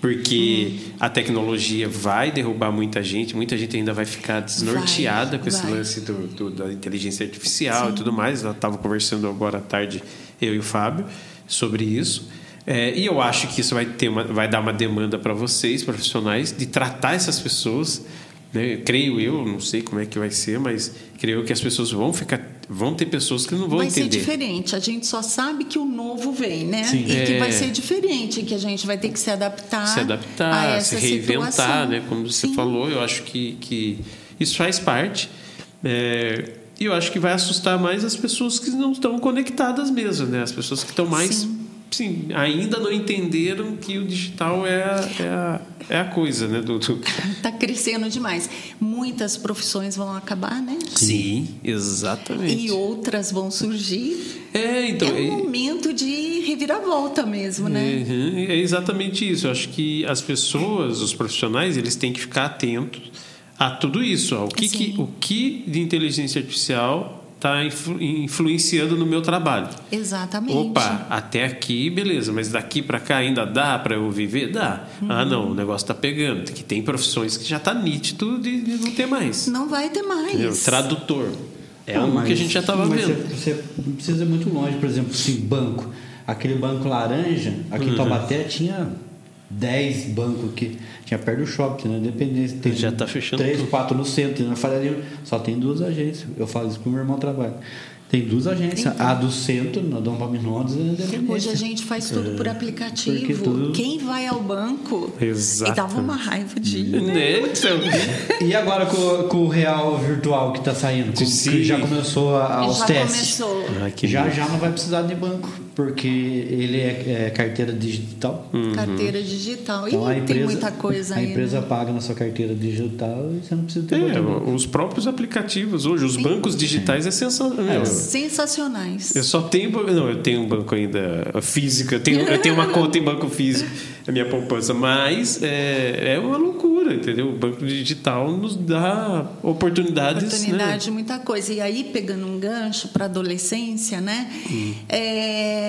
porque a tecnologia vai derrubar muita gente, muita gente ainda vai ficar desnorteada Vai, com esse vai. lance do, do- da inteligência artificial e tudo mais. Eu estava conversando agora à tarde, eu e o Fábio, sobre isso. É, e eu acho que isso vai, ter uma, vai dar uma demanda para vocês, profissionais, de tratar essas pessoas. Né? Creio eu, não sei como é que vai ser, mas creio que as pessoas vão ficar. Vão ter pessoas que não vão vai ser entender. diferente. A gente só sabe que o novo vem, né? Sim. E que É. vai ser diferente, que a gente vai ter que se adaptar. se adaptar, se reinventar, situação. né? Como você Sim. falou, eu acho que, que isso faz parte. É, e eu acho que vai assustar mais as pessoas que não estão conectadas mesmo, né? As pessoas que estão mais. Sim. Sim, ainda não entenderam que o digital é a, é a, é a coisa, né? Do- Está [LAUGHS] crescendo demais. Muitas profissões vão acabar, né? Sim, exatamente. E outras vão surgir. É, então. é um é- momento de reviravolta mesmo, né? Uhum, É exatamente isso. Eu acho que as pessoas, os profissionais, eles têm que ficar atentos a tudo isso. Ao que, que, Sim. o que de inteligência artificial está influenciando no meu trabalho. Exatamente. Opa, até aqui, beleza, mas daqui para cá ainda dá para eu viver? Dá. Ah, Uhum. não, o negócio está pegando. Que tem profissões que já está nítido de, de não ter mais. Não vai ter mais. Entendeu? Tradutor. É Ah, algo mas- que a gente já estava vendo. Você, precisa ir muito longe, por exemplo, assim, banco. Aquele banco laranja, aqui Uhum. em Taubaté tinha 10 bancos aqui. Tinha perto do shopping, né? Independência. Tem Já tá fechando 3, tudo. 4 no centro. Na Faria Lima só tem duas agências. Eu falo isso pro meu irmão trabalha. Tem duas agências. A do centro, na Dom Paminondas, é Independência. Hoje a gente faz tudo por Porque aplicativo. tudo- Quem vai ao banco Exato. e dava uma raiva de ir, né? Né? Então, E agora com, com o real virtual que está saindo? Com-. Que já começou a- aos Já testes. começou. Ah, que já já não vai precisar de banco. Porque ele é, é carteira digital. Carteira digital. Então Ih, a tem empresa, muita coisa a aí. empresa né? paga na sua carteira digital e você não precisa ter É, os próprios aplicativos hoje, os bancos digitais é sensacional. Sensacionais. Eu só tenho. Não, eu tenho um banco ainda físico, eu tenho, eu tenho uma [LAUGHS] conta em banco físico, a minha poupança, mas é, é uma loucura, entendeu? O banco digital nos dá oportunidades. né? oportunidade de muita coisa. E aí, pegando um gancho para adolescência, né? Hum. É,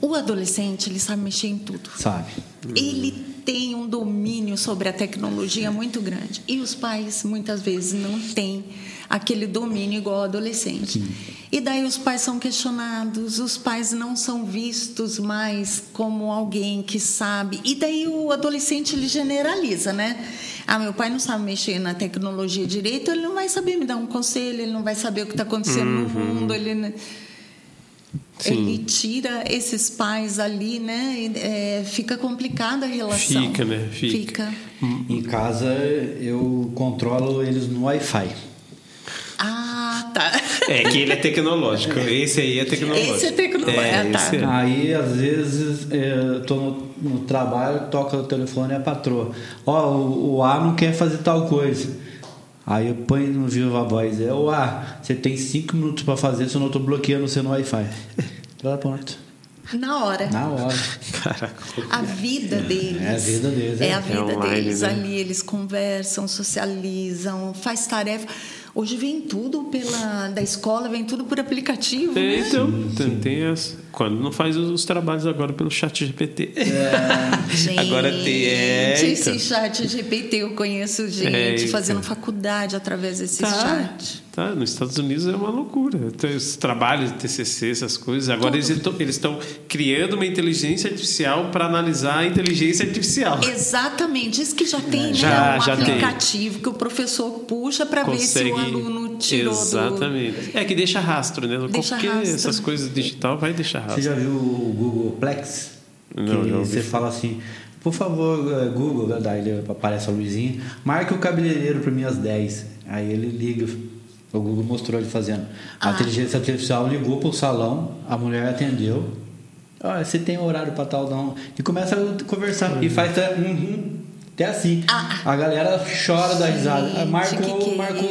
o adolescente, ele sabe mexer em tudo. Sabe? Ele tem um domínio sobre a tecnologia muito grande. E os pais, muitas vezes, não têm aquele domínio igual ao adolescente. E daí os pais são questionados, os pais não são vistos mais como alguém que sabe. E daí o adolescente ele generaliza, né? Ah, meu pai não sabe mexer na tecnologia direito, ele não vai saber me dar um conselho, ele não vai saber o que está acontecendo no mundo, ele Sim. ele tira esses pais ali, né? é, fica complicada a relação. Fica, né? Fica. Em casa eu controlo eles no Wi-Fi. Ah, tá. É que ele é tecnológico. Esse aí é tecnológico. Esse é tecnológico. É, Ah, tá. esse é. Aí, às vezes, é, eu tô no, no trabalho, toca o telefone e a patroa. Ó, o, o A não quer fazer tal coisa. Aí eu ponho no viva voz. É o A, você tem cinco minutos para fazer, senão eu tô bloqueando você no Wi-Fi. Tá pronto. Na hora. Na hora. Caraca. A vida deles. É a vida deles, É é. a vida É online, deles. né? Ali eles conversam, socializam, faz tarefa. Hoje vem tudo pela da escola, vem tudo por aplicativo. É, né? então, tem, tem essa. Quando não faz os trabalhos agora pelo chat GPT. Gente, [LAUGHS] Agora tem. É, então. esse chat GPT eu conheço gente É, então. fazendo faculdade através desse Tá, chat. tá. Nos Estados Unidos é uma loucura. Tem os trabalhos de TCC, essas coisas. Agora eles estão, eles estão criando uma inteligência artificial para analisar a inteligência artificial. Exatamente, isso que já tem Já- né, um já tem. aplicativo que o professor puxa para ver se o aluno tirou do. Exatamente. É que deixa rastro, né? Deixa Qualquer rastro. essas coisas digital vai deixar Você rastro. já viu o Google Plex? Não, que você fala assim, por favor, eh, Google, daí ele aparece a luzinha, marque o cabeleireiro para mim às 10. Aí ele liga, o Google mostrou ele fazendo. A Ah. inteligência artificial ligou pro salão, a mulher atendeu. Olha, você tem horário para tal não? E começa a conversar e faz até, uhum, até assim. Ah. A galera chora da risada. Marcou que que é marcou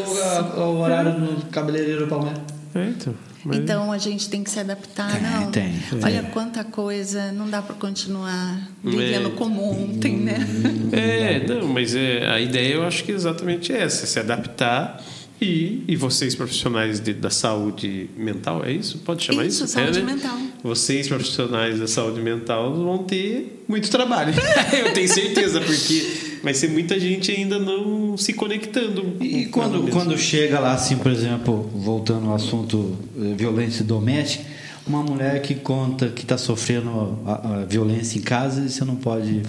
o horário do cabeleireiro mulher. É, então. Mas- Então a gente tem que se adaptar, Tem, não? tem, Olha tem. quanta coisa, não dá para continuar É. vivendo como ontem, né? [LAUGHS] É, não, mas é, a ideia eu acho que é exatamente essa, se adaptar e, e vocês profissionais de- da saúde mental, é isso? Pode chamar isso? Isso, saúde É, né? mental. Vocês profissionais da saúde mental vão ter muito trabalho. [LAUGHS] [LAUGHS] eu tenho certeza, porque vai ser muita gente ainda não se conectando. E quando, quando chega lá, assim, por exemplo, voltando ao assunto eh, violência doméstica, uma mulher que conta que está sofrendo a, a violência em casa e você não pode.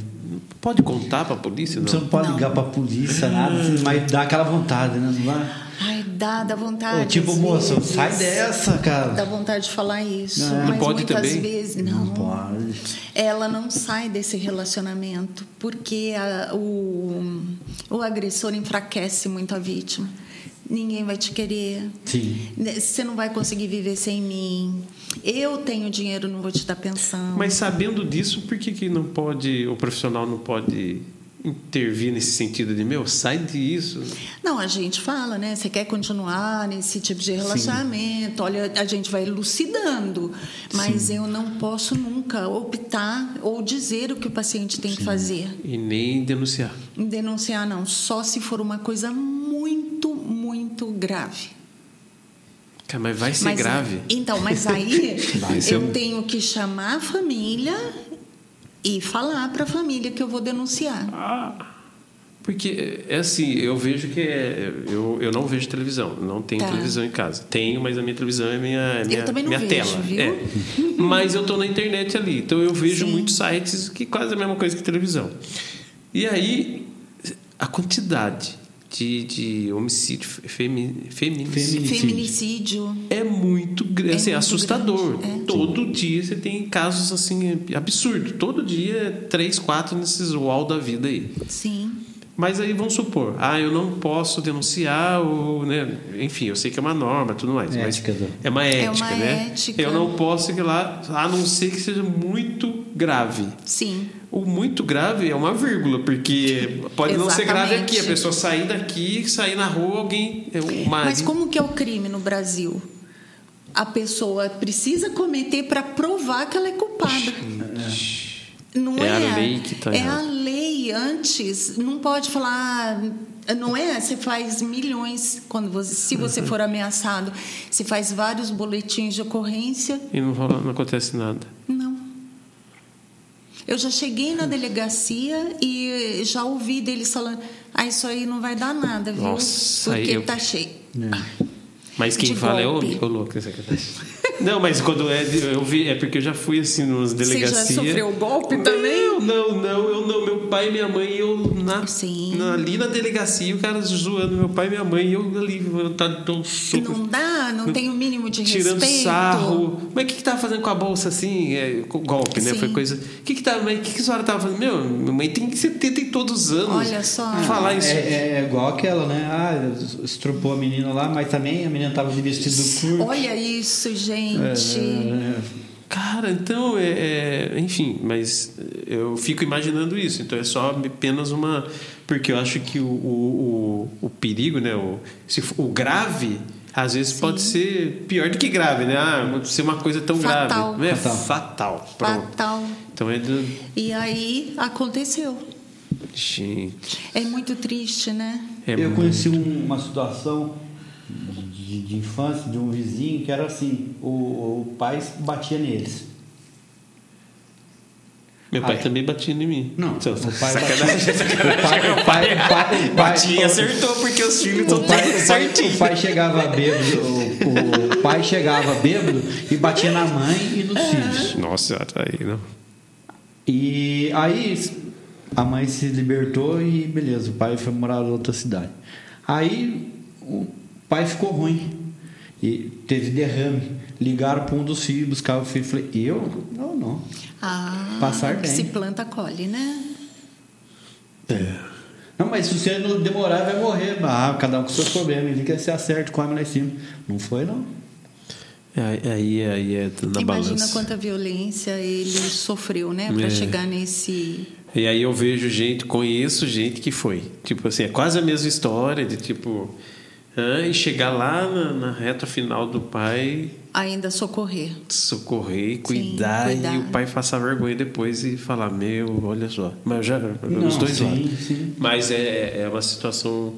Pode contar para a polícia? Você Não? não pode Não. ligar para a polícia, nada, mas dá aquela vontade, né? Não vai? Ai, dá, dá vontade. Ô, tipo, moça, vezes. sai dessa, Dá cara. vontade de falar isso. Não, mas não pode muitas também? vezes Não não. pode. Ela não sai desse relacionamento porque a- o, o agressor enfraquece muito a vítima. Ninguém vai te querer. Sim. Você não vai conseguir viver sem mim. Eu tenho dinheiro, não vou te dar pensão. Mas sabendo disso, por que, que não pode, o profissional não pode intervir nesse sentido de, meu, sai disso? Não, a gente fala, né? Você quer continuar nesse tipo de relacionamento? Olha, a gente vai elucidando, mas eu não posso nunca optar ou dizer o que o paciente tem que fazer. E nem denunciar. Denunciar não, só se for uma coisa muito, muito grave. Cara, mas vai ser Mas- grave. Então, mas aí [LAUGHS] ser eu tenho que chamar a família e falar para a família que eu vou denunciar. Ah, porque é assim, eu vejo que é, eu, eu não vejo televisão, não tenho Tá. televisão em casa. Tenho, mas a minha televisão é minha, é minha, também não minha vejo, tela. viu? É. [LAUGHS] Mas eu tô na internet ali, então eu vejo Sim. muitos sites que quase a mesma coisa que televisão. E aí a quantidade de, de homicídio femi, feminicídio Feminicídio. É muito grande, É assim, muito assustador. grande, é. Todo dia você tem casos assim absurdo. Todo dia três, quatro nesses wall da vida aí. Sim. Mas aí vamos supor, ah, eu não posso denunciar, ou, né? enfim, eu sei que é uma norma tudo mais. É mas ética do- é uma ética, uma né? ética. Eu não posso ir lá, a não ser que seja muito grave. Sim. O muito grave é uma vírgula, porque pode não ser grave aqui, a pessoa sair daqui, sair na rua, alguém. é, marido, Mas como que é o crime no Brasil? A pessoa precisa cometer para provar que ela é culpada. Não É é? a lei que tá É a lei antes. Não pode falar. Não é? Você faz milhões quando você, se você for ameaçado. Você faz vários boletins de ocorrência. E não, rola- não acontece nada. Não. Eu já cheguei na delegacia e já ouvi deles falando: ah, isso aí não vai dar nada, viu? Nossa, Porque eu- tá cheio. Mas quem De fala é o, golpe. o louco. aqui. Não, mas quando é. de- Eu vi, é porque eu já fui assim nas Você delegacias. já sofreu golpe também? Não, não, não, eu não. Meu pai e minha mãe, eu na, Sim. na- ali na delegacia, o cara zoando meu pai e minha mãe, e eu ali, eu tá tão soco. Não dá, não tem o mínimo de Tirando respeito. sarro. Mas o que, que tava fazendo com a bolsa assim? É, com golpe, né? Sim. Foi coisa. O que, que, tá, mas o que, que a senhora tava fazendo? Meu, minha mãe tem 70 e todos os anos. Olha só. Falar isso. É, é igual aquela, né? Ah, estrupou a menina lá, mas também a menina tava de vestido curto. Olha isso, gente. É, Cara, então, é, é- enfim, mas eu fico imaginando isso. Então é só apenas uma. Porque eu acho que o, o, o, o perigo, né? O, se o grave, às vezes pode ser pior do que grave, né? Ah, pode ser uma coisa tão Fatal. grave. É Fatal. fatal. Pronto. Fatal. Então é do. E aí aconteceu. Gente. É muito triste, né? É eu muito- conheci um- uma situação de, de infância de um vizinho que era assim: o, o pai batia neles. Meu pai Ai. também batia em mim. Não, Só- o pai sacanagem, batia- [LAUGHS] sacanagem. o pai- o pai- o pai- o pai- Batia e acertou, porque os filhos estão O pai, todos o, pai, certinhos. o pai chegava bêbado, o, o pai chegava bêbado e batia na mãe e nos filhos. Nossa, tá aí, não. E aí a mãe se libertou e beleza, o pai foi morar em outra cidade. Aí o pai ficou ruim e teve derrame. Ligaram para um dos filhos, buscar o filho. Falei, eu? Não, não. Ah, Passar bem. se planta, colhe, né? Não, mas se você não demorar, vai morrer. Ah, cada um com seus problemas. Ele quer ser acerto, come lá em cima. Não foi, não. Aí, aí, aí é na Imagina balança. quanta violência ele sofreu, né? Para É. chegar nesse. E aí eu vejo gente, conheço gente que foi. Tipo assim, é quase a mesma história de tipo. Ah, e chegar lá na, na reta final do pai, Ainda socorrer. socorrer, cuidar, cuidar. e o pai passar vergonha depois e falar: Meu, olha só. Mas já, Não, os dois sim, lados. sim. Mas é, é uma situação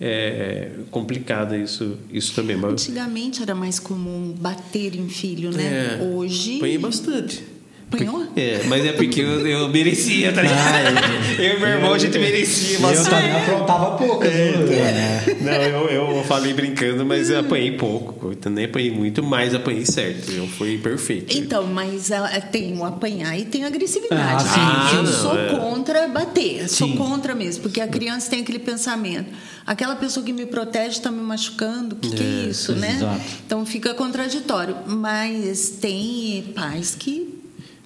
é, complicada isso, isso também. Antigamente era mais comum bater em filho, né? É, Hoje. Apanhei bastante. Apanhou? É, mas é porque eu, eu merecia, tá ligado? [LAUGHS] eu e meu irmão, a gente merecia Eu bastante. também aprontava poucas. viu? É. Não, eu, eu falei brincando, mas eu apanhei pouco. Eu nem apanhei muito, mas apanhei certo. Eu fui perfeito. Então, mas ah, tem o apanhar e tem a agressividade. Ah, sim, eu sim, sou não, é. contra bater, sou Sim. contra mesmo, porque a criança tem aquele pensamento. Aquela pessoa que me protege está me machucando, o que, que é É, isso, né? exato. Então fica contraditório. Mas tem pais que.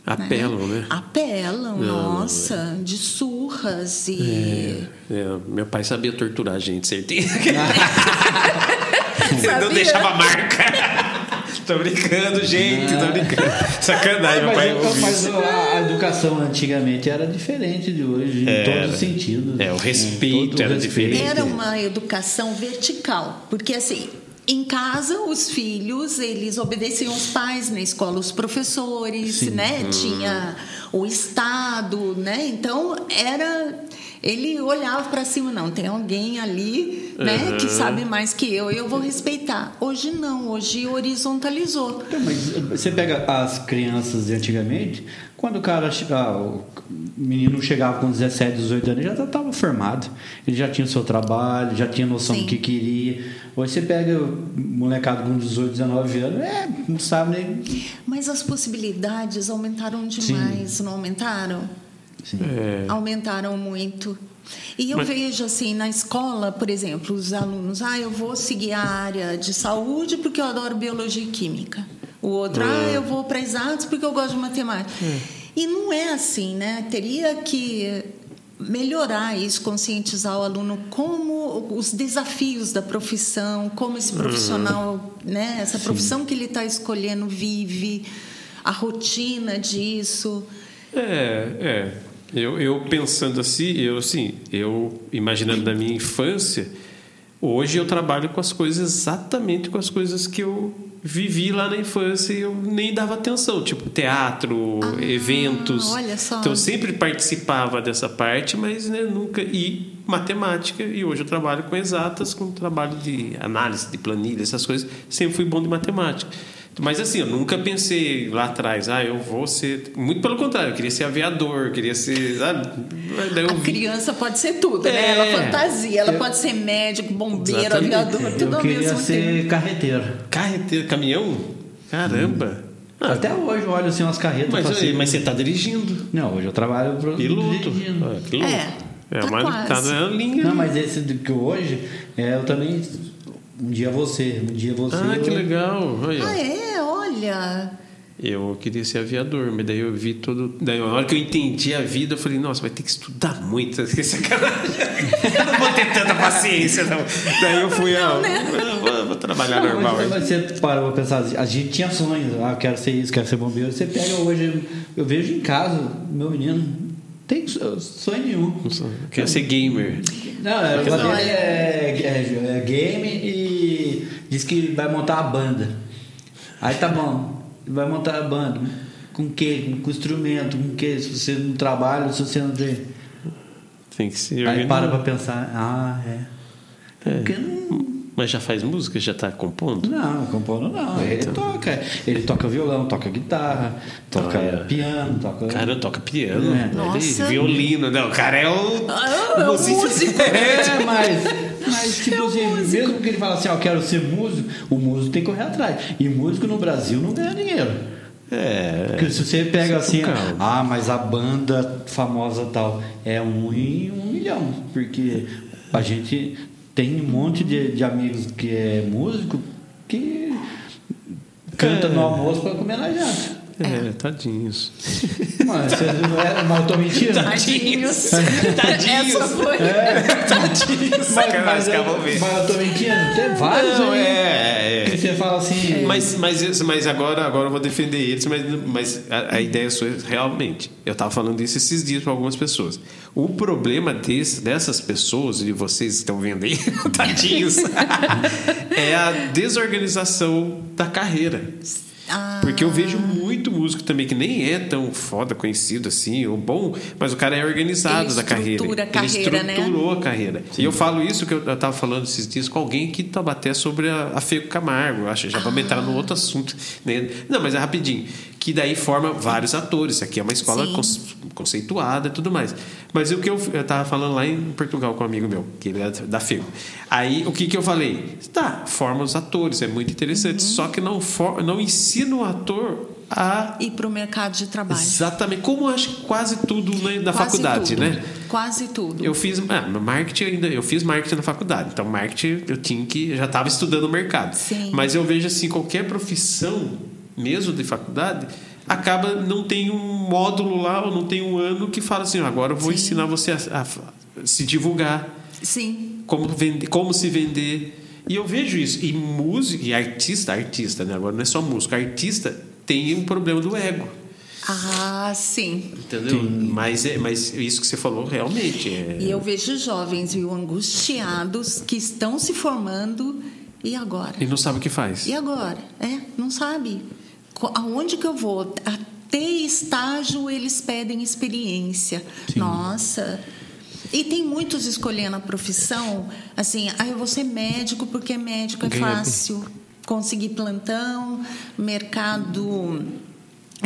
Apelam, né? Apelam, Não, nossa, de surras e. É, meu pai sabia torturar a gente, certeza. Ele [LAUGHS] não deixava marca. [LAUGHS] tô brincando, gente, tô brincando. Sacanagem, meu Mas, pai. ouve mas isso. a, educação antigamente era diferente de hoje, em todos os sentidos. É, o respeito o era respeito. diferente. Era uma educação vertical, porque assim, em casa os filhos, eles obedeciam os pais, na escola os professores, né? Tinha o estado, né? Então era ele olhava para cima, não, tem alguém ali, né, Uhum. que sabe mais que eu, eu vou respeitar. Hoje não, hoje horizontalizou. Então, mas você pega as crianças de antigamente, quando o cara, ah, o menino chegava com 17, 18 anos, ele já estava formado. Ele já tinha o seu trabalho, já tinha noção Sim. do que queria. Hoje você pega o molecado com 18, 19 anos, é, não sabe nem. Mas as possibilidades aumentaram demais, não aumentaram? Sim. É. aumentaram muito. E eu Mas- vejo assim, na escola, por exemplo, os alunos, ah, eu vou seguir a área de saúde porque eu adoro biologia e química. O outro, ah, eu vou para exatos porque eu gosto de matemática. E não é assim, né? Teria que melhorar isso, conscientizar o aluno como os desafios da profissão, como esse profissional, né, essa profissão que ele está escolhendo vive, a rotina disso. É, é. Eu, eu pensando assim, eu assim, eu imaginando da minha infância, hoje eu trabalho com as coisas exatamente com as coisas que eu vivi lá na infância e eu nem dava atenção, tipo teatro, Ah, eventos. olha só. Então eu sempre participava dessa parte, mas né, nunca e matemática e hoje eu trabalho com exatas, com trabalho de análise de planilha, essas coisas. Sempre fui bom de matemática. Mas assim, eu nunca pensei lá atrás, ah, eu vou ser. Muito pelo contrário, eu queria ser aviador, queria ser. Sabe? Daí eu A vi- criança pode ser tudo, né? É. Ela fantasia, ela pode ser médico, bombeiro, Exatamente. aviador, tudo Eu ao queria ser tempo. carreteiro. Carreteiro, caminhão? Caramba! Até hoje eu olho assim umas carretas. Mas, assim, mas você está dirigindo. Não, hoje eu trabalho pro Piloto. dirigindo. Ah, piloto. É, É, tá uma, quase. tá na linha. Não, mas esse do que hoje, é, eu também. Um dia você, um dia você. Ah, que eu- legal. Olha. Ah, é? Olha. Eu queria ser aviador, mas daí eu vi todo. Daí, na hora que eu entendi a vida, eu falei, nossa, vai ter que estudar muito. Sacanagem. [LAUGHS] eu não vou ter tanta paciência, não. Daí eu fui, ah, eu vou, vou trabalhar Não, normal. mas, você para pra pensar, a gente tinha sonhos, ah, eu quero ser isso, quero ser bombeiro. Você pega hoje, eu vejo em casa, meu menino, tem sonho nenhum. Quero ser gamer. Não, é, o Não, é, é- é game e diz que vai montar a banda. Aí tá bom, vai montar a banda. Com o quê? Com instrumento, com o quê? Se você não trabalha, se você não tem. Tem que ser. Aí para pra pensar, ah, é. É. Porque não, Mas já faz música? Já tá compondo? não, compondo não. Ele Então. toca. Ele toca violão, toca guitarra, toca Olha. piano, toca. Cara, toca piano. É. Nossa. Violino. Não, o cara é o. Ah, é um músico. É, mas, mas [LAUGHS] tipo assim, mesmo que ele fala assim, ó, eu quero ser músico, o músico tem que correr atrás. E músico no Brasil não ganha dinheiro. É. Porque se você pega assim, Calma. ah, mas a banda famosa tal é um em um milhão. Porque a gente tem um monte de, de amigos que é músico que canta É. no almoço para comer na janta. É, tadinhos. [LAUGHS] Mas, você não é, mas eu tô mentindo? Tadinhos. [LAUGHS] Tadinhos. Essa foi. Tadinhos. Mas, mas, ver. mas eu tô mentindo? Tem vários Não, aí é, é. que você fala assim... Mas, mas, isso- mas agora, agora eu vou defender eles, mas, mas a, a ideia sua é realmente. Eu estava falando isso esses dias para algumas pessoas. O problema desse, dessas pessoas, e vocês que estão vendo aí, [LAUGHS] tadinhos, é a desorganização da carreira. Ah, Porque eu vejo muito músico também que nem é tão foda, conhecido assim, ou bom, mas o cara é organizado Ele da carreira. estrutura a carreira, Ele né? estruturou a carreira. E eu falo isso que eu estava falando esses dias com alguém que Tabaté sobre a, a Fego Camargo. Acho já vamos entrar no outro assunto. Né? Não, mas é rapidinho. Que daí forma vários atores. Aqui é uma escola Sim. cons- conceituada e tudo mais. Mas o que eu, eu tava falando lá em Portugal com um amigo meu, que ele é da Fego. Aí o que, que eu falei? Tá, forma os atores, é muito interessante. Uhum. Só que não, for, não ensina o ator a. Ir para o mercado de trabalho. Exatamente, como acho que quase tudo na Quase faculdade, tudo. né? Quase tudo. Eu fiz ah, marketing ainda, eu fiz marketing na faculdade. Então marketing eu tinha que já estava estudando o mercado. Sim. Mas eu vejo assim qualquer profissão, mesmo de faculdade, acaba não tem um módulo lá ou não tem um ano que fala assim, "Ah, agora eu vou Sim. ensinar você a, a se divulgar, Sim. como vender, como se vender. E eu vejo isso. E música, e artista, artista, né? Agora não é só músico, artista tem um problema do ego. Ah, sim. Entendeu? Mas, é, mas isso que você falou realmente é. E eu vejo jovens, viu, angustiados, que estão se formando. E agora? E não sabe o que faz. E agora? É, não sabe. Aonde que eu vou? Até estágio eles pedem experiência. Nossa. E tem muitos escolhendo a profissão, assim, ah, eu vou ser médico porque médico é Ganha bem. fácil. Conseguir plantão, mercado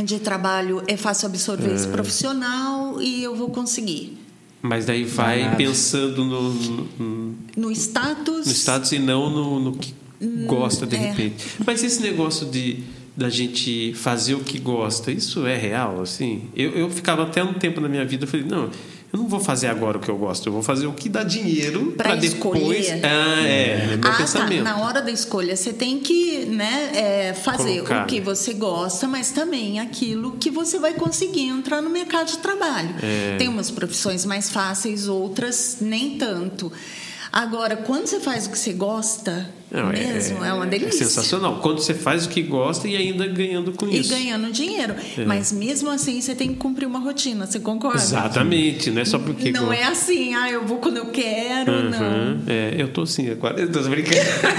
de trabalho é fácil absorver esse profissional e eu vou conseguir. Mas daí vai pensando no, no, No status. no status e não no, no que gosta de é. repente. Mas esse negócio de da gente fazer o que gosta, isso é real, assim? Eu, eu ficava até um tempo na minha vida, eu falei, não, eu não vou fazer agora o que eu gosto, eu vou fazer o que dá dinheiro para depois. escolher. Ah, é, é meu ah, pensamento. tá. Na hora da escolha, você tem que né, é, fazer Colocar. o que você gosta, mas também aquilo que você vai conseguir entrar no mercado de trabalho. É. Tem umas profissões mais fáceis, outras nem tanto. Agora, quando você faz o que você gosta, Não, é- mesmo, é, uma É delícia. sensacional. Quando você faz o que gosta e ainda ganhando com E isso. ganhando dinheiro. É. Mas mesmo assim, você tem que cumprir uma rotina, você concorda? Exatamente, não é só porque Não gosta. é assim, ah, eu vou quando eu quero, não. Uhum. É, eu tô assim agora. Eu tô brincando. [LAUGHS]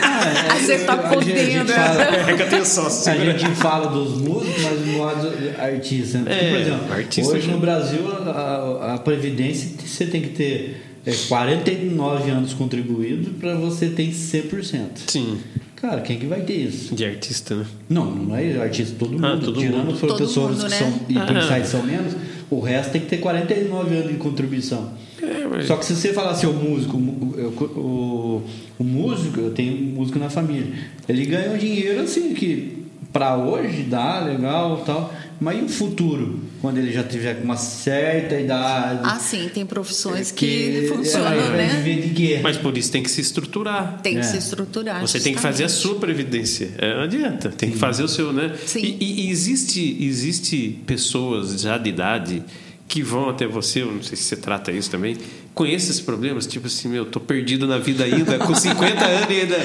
Ah, você tá a gente- a gente podendo. fala- [LAUGHS] é que eu tenho sócio. A gente fala dos músicos, mas no modo artista. né? É, Por exemplo, artista hoje já- no Brasil, a, a- a Previdência você tem que ter é, 49 anos contribuídos para você ter 100%. Sim, Cara, quem que vai ter isso? de artista, né? Não, não é artista, todo mundo. Ah, todo Tirando mundo. os Todo professores mundo, que né? são, e Ah. policiais são menos, o resto tem que ter 49 anos de contribuição. É, mas... Só que se você falar assim, o músico, o, o, o- músico, eu tenho músico na família, ele ganha um dinheiro assim, que pra hoje dá legal e tal, mas e o futuro? Quando ele já tiver com uma certa idade. Ah, sim, tem profissões que, funcionam, ela vai né? viver de quê? mas por isso tem que se estruturar. Tem que É. se estruturar. Você tem que fazer a justamente. sua previdência. É, não adianta. Tem que fazer o seu, né? Sim. E, e- existe, existe pessoas já de idade que vão até você, eu não sei se você trata isso também, com esses problemas, tipo assim, meu, tô perdido na vida ainda, com 50 [LAUGHS] anos ainda.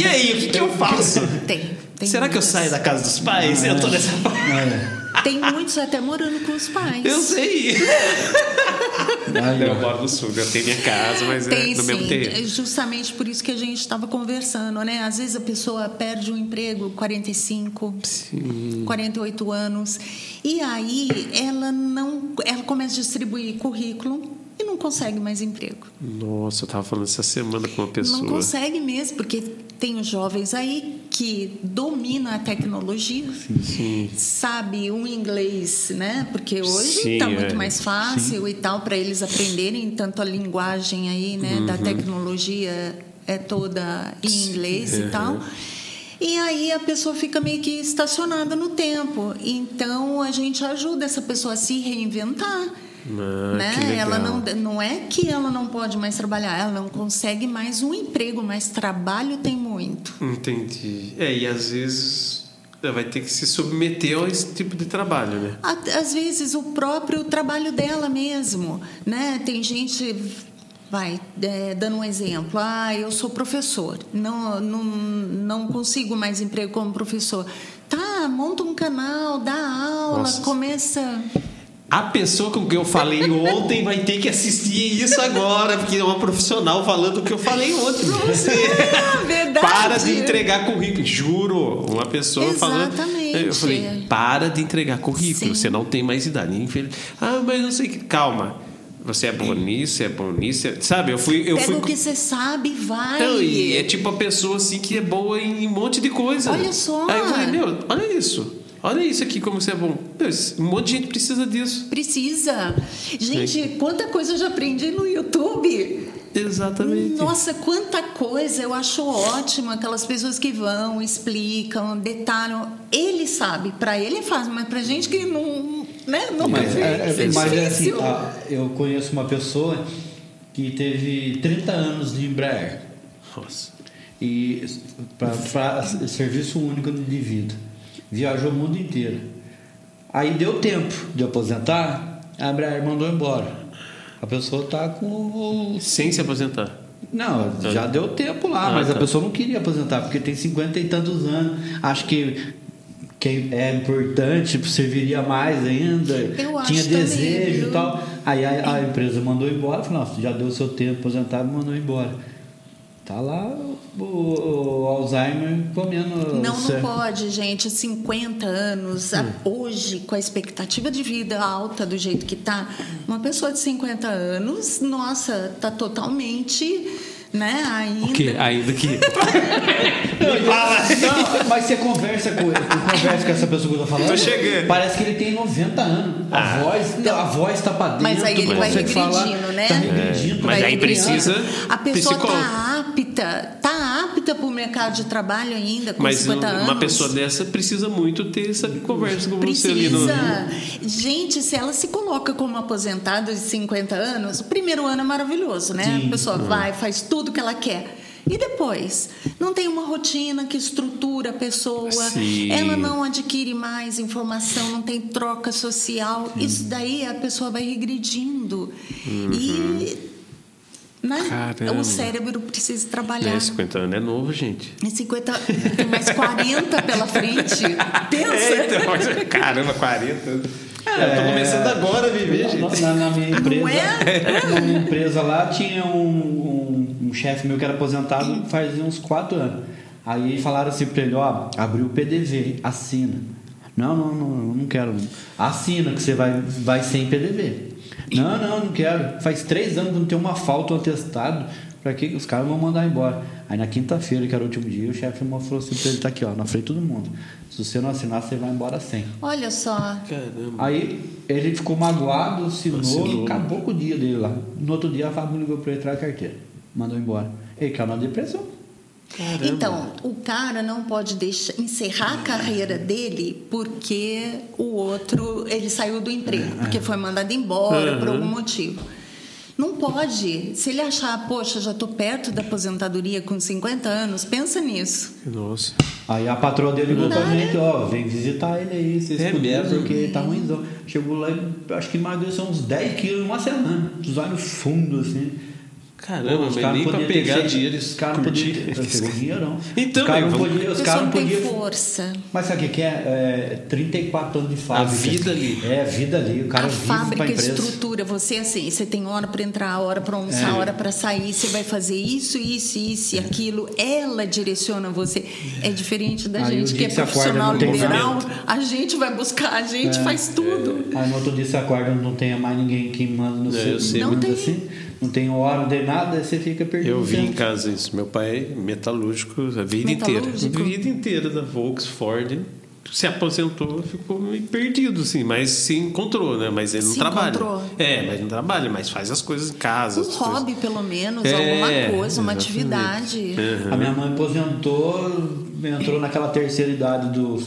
E aí, o que, que eu faço? Tem. Tem Será que eu muitas. saio da casa dos pais? Eu tô nessa É. Tem muitos até morando com os pais. Eu sei. Aí, Eu moro no sul, eu tenho minha casa, mas é Tem no mesmo sim, terreno. é justamente por isso que a gente estava conversando, né? Às vezes a pessoa perde um emprego 45, Sim. 48 anos e aí ela não, ela começa a distribuir currículo e não consegue mais emprego. Nossa, eu tava falando essa semana com uma pessoa. Não consegue mesmo, porque tem os jovens aí que dominam a tecnologia, Sim. sabe um inglês, né? Porque hoje Sim, está é. muito mais fácil e tal para eles aprenderem tanto a linguagem aí, né? Da Uhum. tecnologia é toda em inglês e tal. E aí a pessoa fica meio que estacionada no tempo. Então a gente ajuda essa pessoa a se reinventar. Ah, né? Ela não, não é que ela não pode mais trabalhar, ela não consegue mais um emprego, mas trabalho tem muito. Entendi. É, e às vezes ela vai ter que se submeter a esse tipo de trabalho, né? Às vezes o próprio trabalho dela mesmo, né? Tem gente, vai, é, dando um exemplo, ah, eu sou professor, não, não, não consigo mais emprego como professor. Tá, monta um canal, dá aula, Nossa. começa... A pessoa com quem eu falei ontem vai ter que assistir isso agora, porque é uma profissional falando o que eu falei ontem pra você. Ah, [LAUGHS] verdade. Para de entregar currículo. Juro, uma pessoa falando. Exatamente. Eu falei, para de entregar currículo, Sim. você não tem mais idade. Infeliz- Ah, mas não sei que. Calma. Você é bom nisso, é é- Sabe, eu fui. Eu Pega fui o que você sabe e vai. E é tipo a pessoa assim que é boa em um monte de coisa. Olha só. Aí eu falei, meu, olha isso. Olha isso aqui, como você é bom. Esse- um monte de gente precisa disso. Precisa. Gente, quanta coisa eu já aprendi no YouTube. Exatamente. Nossa, quanta coisa. Eu acho ótimo aquelas pessoas que vão, explicam, detalham. Ele sabe, para ele é fácil, mas pra gente que não, né, nunca Mas, é, é, é mas é assim, difícil. ah, eu conheço uma pessoa que teve 30 anos de Embraer Nossa. e para serviço único de vida. Viajou o mundo inteiro. Aí deu tempo de aposentar, a Embraer mandou embora. A pessoa tá com Sem se aposentar. Não, já deu tempo lá, Ah, mas a tá. pessoa não queria aposentar, porque tem 50 e tantos anos. Acho que, que é importante, serviria mais ainda. Eu acho Tinha também, desejo viu? e tal. Aí a, a empresa mandou embora, falou, nossa, já deu seu tempo aposentado, mandou embora. Tá lá o, o Alzheimer comendo. Não, não pode, gente. 50 anos, a- hoje, com a expectativa de vida alta do jeito que tá, uma pessoa de 50 anos, nossa, tá totalmente, né, ainda. O quê? Ainda que. [LAUGHS] Não, mas você conversa com ele, conversa com essa pessoa que eu tô falando. Tô chegando. Parece que ele tem 90 anos. A voz, a voz tá pra dentro. Mas aí ele vai regredindo, falar, né? Tá regredindo. Mas Vai aí criando. precisa A pessoa psicólogo. tá apta, tá apta para o mercado de trabalho ainda com Mas 50 anos. uma pessoa dessa precisa muito ter essa conversa com você ali no. Precisa. Gente, se ela se coloca como aposentada de 50 anos, o primeiro ano é maravilhoso, né? Sim. A pessoa vai, faz tudo que ela quer. E depois? Não tem uma rotina que estrutura a pessoa, Sim. ela não adquire mais informação, não tem troca social. Isso daí a pessoa vai regredindo. E né. Caramba. o cérebro precisa trabalhar. É, 50 anos é novo, gente. Em 50, tem mais 40 pela frente. Pensa. É, então, mas, caramba, 40 anos. Eu tô começando agora a viver, gente. Na, na minha empresa, Não é? na minha empresa lá tinha um, um, um chefe meu que era aposentado fazia uns quatro anos. Aí falaram assim pra ele, ó, abriu o PDV, assina. Não, não, não, eu não quero. Assina que você vai, vai sem PDV. Não, não, não quero. Faz três anos que não tem uma falta, um atestado. Pra que os caras vão mandar embora? Aí na quinta-feira, que era o último dia, o chefe falou assim pra ele, tá aqui, ó, na frente de todo mundo. Se você não assinar, você vai embora sem. Olha só. Caramba. Aí ele ficou magoado, assinou, Assinou. acabou com o dia dele lá. No outro dia a Fábio ligou pra ele tirar a carteira. Mandou embora. Ele caiu na depressão. Caramba. Então, o cara não pode deixar, encerrar a carreira dele porque o outro ele saiu do emprego, porque foi mandado embora por algum motivo. Não pode. Se ele achar, poxa, já estou perto da aposentadoria com 50 anos, pensa nisso. Nossa. Aí a patroa dele ligou pra né? gente, ó, vem visitar ele aí, vocês É puderem, mesmo? porque tá ruimzão. Chegou lá e acho que emagreceu uns 10 quilos em uma semana. Os olhos fundos, assim. Caramba, Os mas caras nem pra pegar feito- dinheiro [LAUGHS] Os eles caras não podiam curtirem. ter. Pegou dinheirão. Então, os caras eu não podiam. A Os caras não não força. Mas sabe o que que é? é? 34 anos de fábrica. vida ali. É, a vida ali. O cara a vive pra fábrica empresa. estrutura você assim, você tem hora para entrar, hora para almoçar, É. hora para sair, você vai fazer isso, isso, isso e aquilo. Ela direciona você. É diferente da Aí gente que é profissional não liberal. A gente vai buscar, a gente É. faz tudo. Aí no outro dia você acorda, não tem mais ninguém que manda no É, seu eu sei. Não tem. assim, não tem hora, não tem nada, você fica perdido. Eu vi em casa isso. Meu pai é metalúrgico a vida inteira. Metalúrgico? A vida inteira da Volks, Ford. Se aposentou, ficou meio perdido, assim. Mas se encontrou, né? Mas ele não Se trabalha. encontrou. É, mas não trabalha, mas faz as coisas em casa. Um as coisas- hobby, pelo menos, É, alguma coisa, uma exatamente. atividade. A minha mãe aposentou, entrou naquela terceira idade do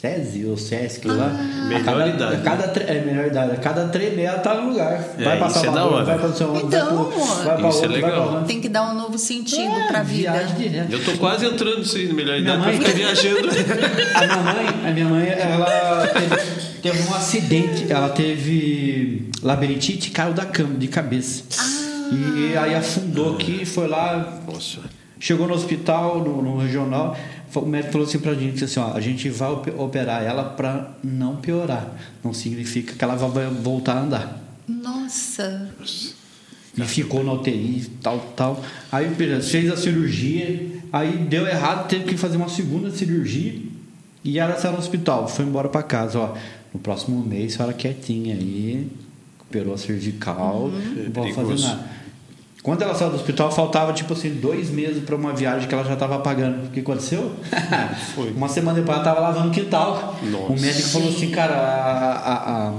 SESI ou SESC lá. Ah. Melhor a cada, idade. A cada, é, melhor idade. A cada tremer ela tá no lugar. Vai É, pra é Salvador, hora. vai pra São Então, vai, pra isso é outro, vai legal. pra. Tem que dar um novo sentido É, para a vida. viagem. Eu tô quase entrando na melhor Minha idade, pra mãe- ficar viajando. [LAUGHS] A minha mãe, a minha mãe ela teve, teve um acidente. Ela teve labirintite e caiu da cama, de cabeça. E aí afundou aqui, foi lá, Nossa. Chegou no hospital, no, no regional, o médico falou assim pra gente assim, ó, a gente vai op- operar ela pra não piorar. Não significa que ela vai voltar a andar. Nossa. E ficou na UTI, tal, tal. Aí fez a cirurgia, aí deu errado, teve que fazer uma segunda cirurgia e ela saiu no hospital, foi embora pra casa, ó. No próximo mês, a senhora quietinha aí, recuperou a cervical, não pode fazer perigoso. nada. Quando ela saiu do hospital, faltava tipo assim, dois meses para uma viagem que ela já estava pagando. O que aconteceu? [LAUGHS] Foi. Uma semana depois ela estava lavando o quintal. Nossa. O médico falou assim, cara, a, a, a,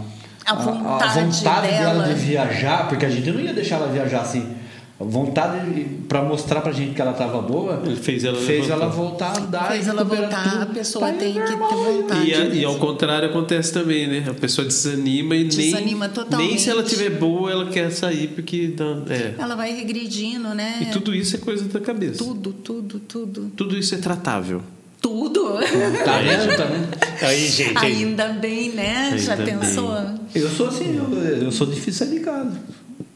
A vontade vontade dela dela. de viajar, porque a gente não ia deixar ela viajar assim. A vontade para mostrar pra gente que ela estava boa, Ele fez ela fez levantar. ela voltar a andar. Fez e ela voltar, tudo. a pessoa Tá tem que ter vontade. E, a- e ao contrário acontece também, né? A pessoa desanima e Desanima nem, totalmente. nem se ela tiver boa ela quer sair porque dá, é. Ela vai regredindo, né? E tudo isso é coisa da cabeça. Tudo, tudo, tudo. Tudo isso é tratável. Tudo. Tá vendo? Tá vendo? Aí, gente. Ainda bem, né? Já Ainda bem. pensou? Eu sou assim, eu, eu sou difícil de casa.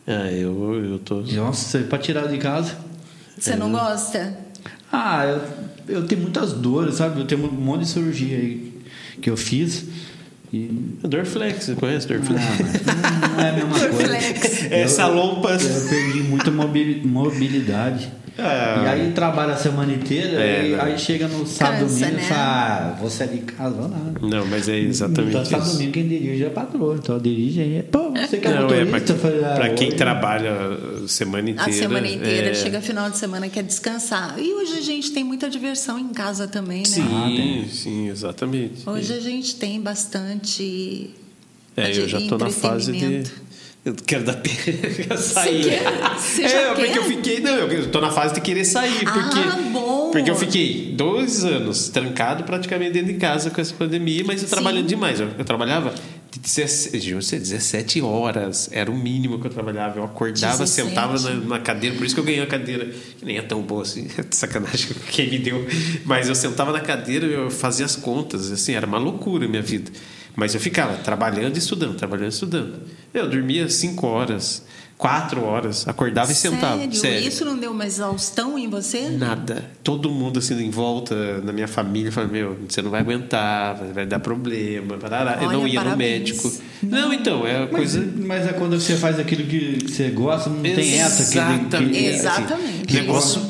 Ah, eu, eu tô. Nossa, pra tirar de casa. Você não gosta? Ah, eu, eu tenho muitas dores, sabe? Eu tenho um monte de cirurgia aí que eu fiz. E. Dorflex, você conhece Dorflex? Ah, mas não é a mesma coisa. [LAUGHS] Dorflex. É, salompas. Eu perdi muita mobili- mobilidade. Ah. E aí trabalha a semana inteira, É, e aí chega no sábado Cansa, domingo né? e fala, ah, vou sair de casa, vou nada. Não, mas é exatamente então, sábado domingo quem dirige é a patroa, então dirige aí. Pô, você que é Não, é motorista? falei, ah, pra quem hoje- trabalha a semana inteira. A semana inteira, é, chega final de semana, quer descansar. E hoje a gente tem muita diversão em casa também, né? Sim, sim, exatamente. Hoje a gente tem bastante É, eu já tô na fase de. Eu quero dar [LAUGHS] pena sair. Você quer? Você é, porque quer? eu fiquei. Não, eu tô na fase de querer sair. Ah, Porque, bom. porque eu fiquei dois anos trancado praticamente dentro de casa com essa pandemia, mas eu Sim. trabalhando demais. Eu, eu trabalhava 17, juro, você, 17 horas. Era o mínimo que eu trabalhava. Eu acordava, 17. sentava na, na cadeira, por isso que eu ganhei a cadeira, que nem é tão boa assim, [LAUGHS] sacanagem quem me deu. Mas eu sentava na cadeira, eu fazia as contas, assim, era uma loucura a minha vida. Mas eu ficava trabalhando e estudando, trabalhando e estudando. Eu dormia 5 horas, 4 horas, acordava e sentava. Sério? Sério. Isso não deu uma exaustão em você? Nada. Todo mundo assim em volta, na minha família, falando: Meu, você não vai aguentar, vai- vai dar problema. Parará. eu Olha, não ia no parabéns. médico. Não, então, é Mas, coisa. mas é quando você faz aquilo que você gosta, não tem essa que, Exatamente. que Exatamente. negócio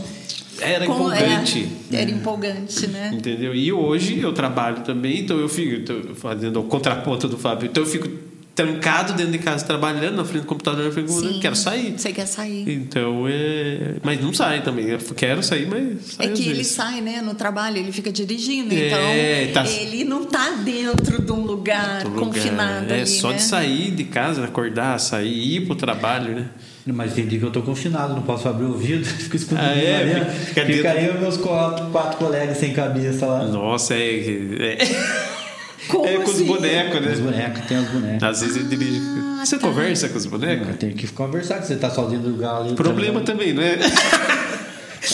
era Com- empolgante. é, era empolgante, né? Entendeu? E hoje eu trabalho também, então eu fico fazendo o contraponto do Fábio. Então eu fico trancado dentro de casa trabalhando na frente do computador, do computador, Sim. quero sair. Você quer sair. Então é. Mas não sai também. Eu quero sair, mas sai É que ele vezes. sai, né, no trabalho, ele fica dirigindo, É, então tá- ele não tá dentro de um lugar lugar. confinado É ali, só né? de sair de casa, acordar, sair, ir pro trabalho, né? Mas tem dia que eu tô confinado, não posso abrir o ouvido, [LAUGHS] fico escondido Ah, é? dentro. Fica Fica, dentro- aí os meus quatro, quatro colegas sem cabeça lá. Nossa, é. É, [LAUGHS] Como é com os assim? bonecos, Os né? bonecos, tem os bonecos. Às vezes ele dirige. Ah, Você tá. conversa com os bonecos? Eu tenho que conversar, que você tá sozinho no lugar ali. Problema tá- também, não é? [LAUGHS]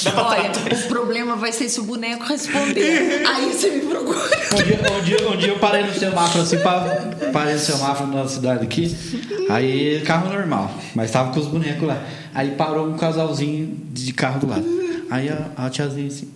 Dá pra Olha, o problema vai ser se o boneco responder. [LAUGHS] Aí você me procura. Um dia, um, dia, um dia eu parei no semáforo assim, pa- parei no semáforo na cidade aqui, aí carro normal, mas tava com os bonecos lá. Aí parou um casalzinho de carro do lado. Aí a, a tiazinha assim,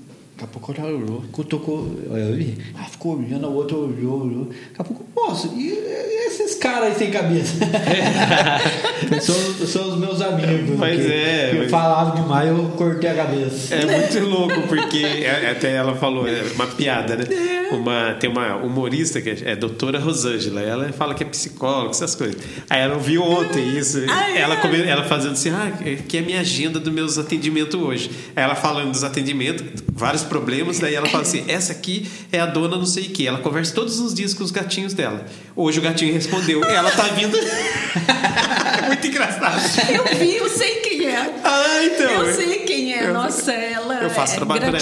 daqui a pouco ela olhou, tocou, eu vi, ela ficou olhando, a outra olhou, olhou. Daqui a pouco, moço, e, e esses caras aí sem cabeça? [LAUGHS] são, são os meus amigos. Mas é, mas- falavam demais, eu cortei a cabeça. É muito louco, porque é- até ela falou, é uma piada, né? Uma, tem uma humorista que é, é doutora Rosângela, ela fala que é psicóloga, essas coisas. Aí ela ouviu ontem isso, ela, come- ela fazendo assim, ah, que é a minha agenda dos meus atendimentos hoje. Aí ela falando dos atendimentos, vários problemas, daí ela fala assim, essa aqui é a dona não sei o que, ela conversa todos os dias com os gatinhos dela. Hoje o gatinho respondeu, ela tá vindo... [LAUGHS] muito engraçado. Eu vi, eu sei quem é. Ah, então. Eu sei quem é. Eu- Nossa, ela eu faço é trabalho pra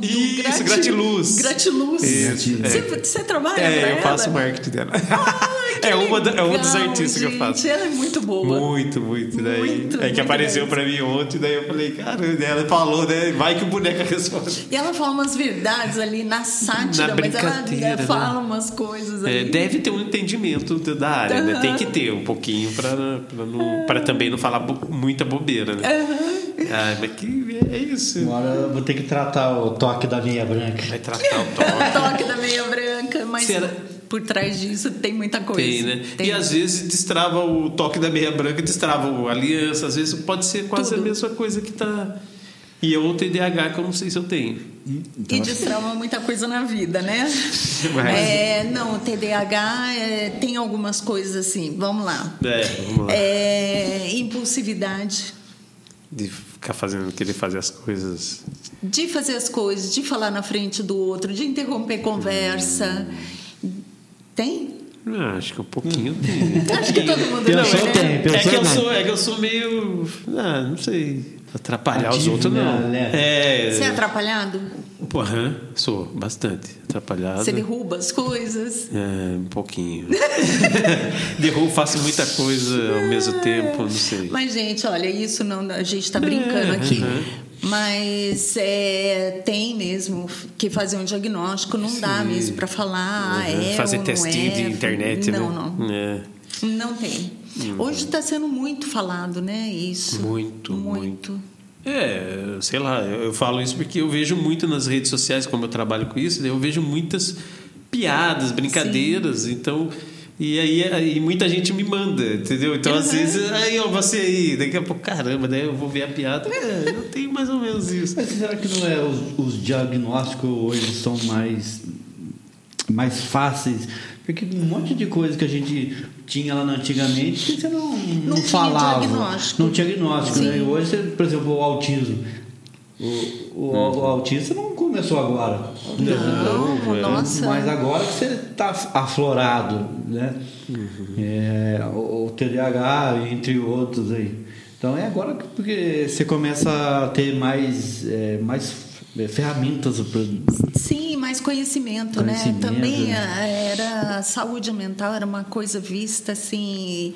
gratitude. Isso, grati- gratiluz. Gratiluz. É. Você, você trabalha pra É, eu ela? faço o marketing dela. Ah, [LAUGHS] é, uma da- é um dos artistas que eu gente, faço. Ela é muito boa. Muito, muito. Daí, Muito, é que apareceu pra mim ontem, daí eu falei, cara, ela falou, né? Vai que o boneco [LAUGHS] responde. E ela fala umas verdades ali na sátira, Na mas ela brincadeira, é, né? fala umas coisas É, ali. deve ter um entendimento da área, né? Aham. Tem que ter um pouquinho não, pra também não falar bo- muita bobeira, né? Ah, mas que é isso. Uma hora eu vou ter que tratar o toque da meia branca. Vai tratar o [LAUGHS] O toque. toque da meia branca, mas Será- por trás disso tem muita coisa. Tem, né? Tem. E às vezes destrava o toque da meia branca, destrava o aliança, às vezes pode ser quase Tudo. a mesma coisa que tá. E é outro TDAH que eu não sei se eu tenho. E destrava muita coisa na vida, né? [LAUGHS] Mas- É, não, o TDAH é, tem algumas coisas assim. Vamos lá. É, vamos lá. É, impulsividade. De ficar fazendo, querer fazer as coisas. De fazer as coisas, de falar na frente do outro, de interromper conversa. Tem? Ah, acho que um pouquinho [LAUGHS] tem. Acho que todo mundo tem, né? tem. É Pensou, que, eu sou, é que eu sou meio. Ah, não sei. Atrapalhar os outros, não. né? É. Você é atrapalhado? Pô, aham, sou bastante. Atrapalhado. Você derruba as coisas? É, um pouquinho. [LAUGHS] Derrubo, faço muita coisa ao mesmo tempo, não sei. Mas, gente, olha, isso não. A gente está brincando É, aqui. uhum. Mas é, tem mesmo que fazer um diagnóstico, não dá Sim. mesmo para falar. ah, Uhum. é Fazer não testinho é. de internet, não, né? Não, É. não tem. Hoje está sendo muito falado, né? Isso. Muito, muito. É, sei lá, eu eu falo isso porque eu vejo muito nas redes sociais, como eu trabalho com isso, eu vejo muitas piadas, brincadeiras, então. E aí, aí muita gente me manda, entendeu? Então, às vezes, aí, ó, você aí, daqui a pouco, caramba, daí eu vou ver a piada. É, eu tenho mais ou menos isso. Mas será que não é os, os diagnósticos hoje são mais mais fáceis? Porque um monte de coisa que a gente tinha lá antigamente que você não, não, Não tinha falava. diagnóstico. Não tinha diagnóstico, né? E hoje, você, por exemplo, o autismo. O, o, o autista não começou agora. Não, é. nossa. Mas agora que você está aflorado, né? É, o, o TDAH, entre outros aí. Então é agora que porque você começa a ter mais, é, mais ferramentas para Sim, mais conhecimento, Conhecimento, né? Também né? a- era saúde mental era uma coisa vista assim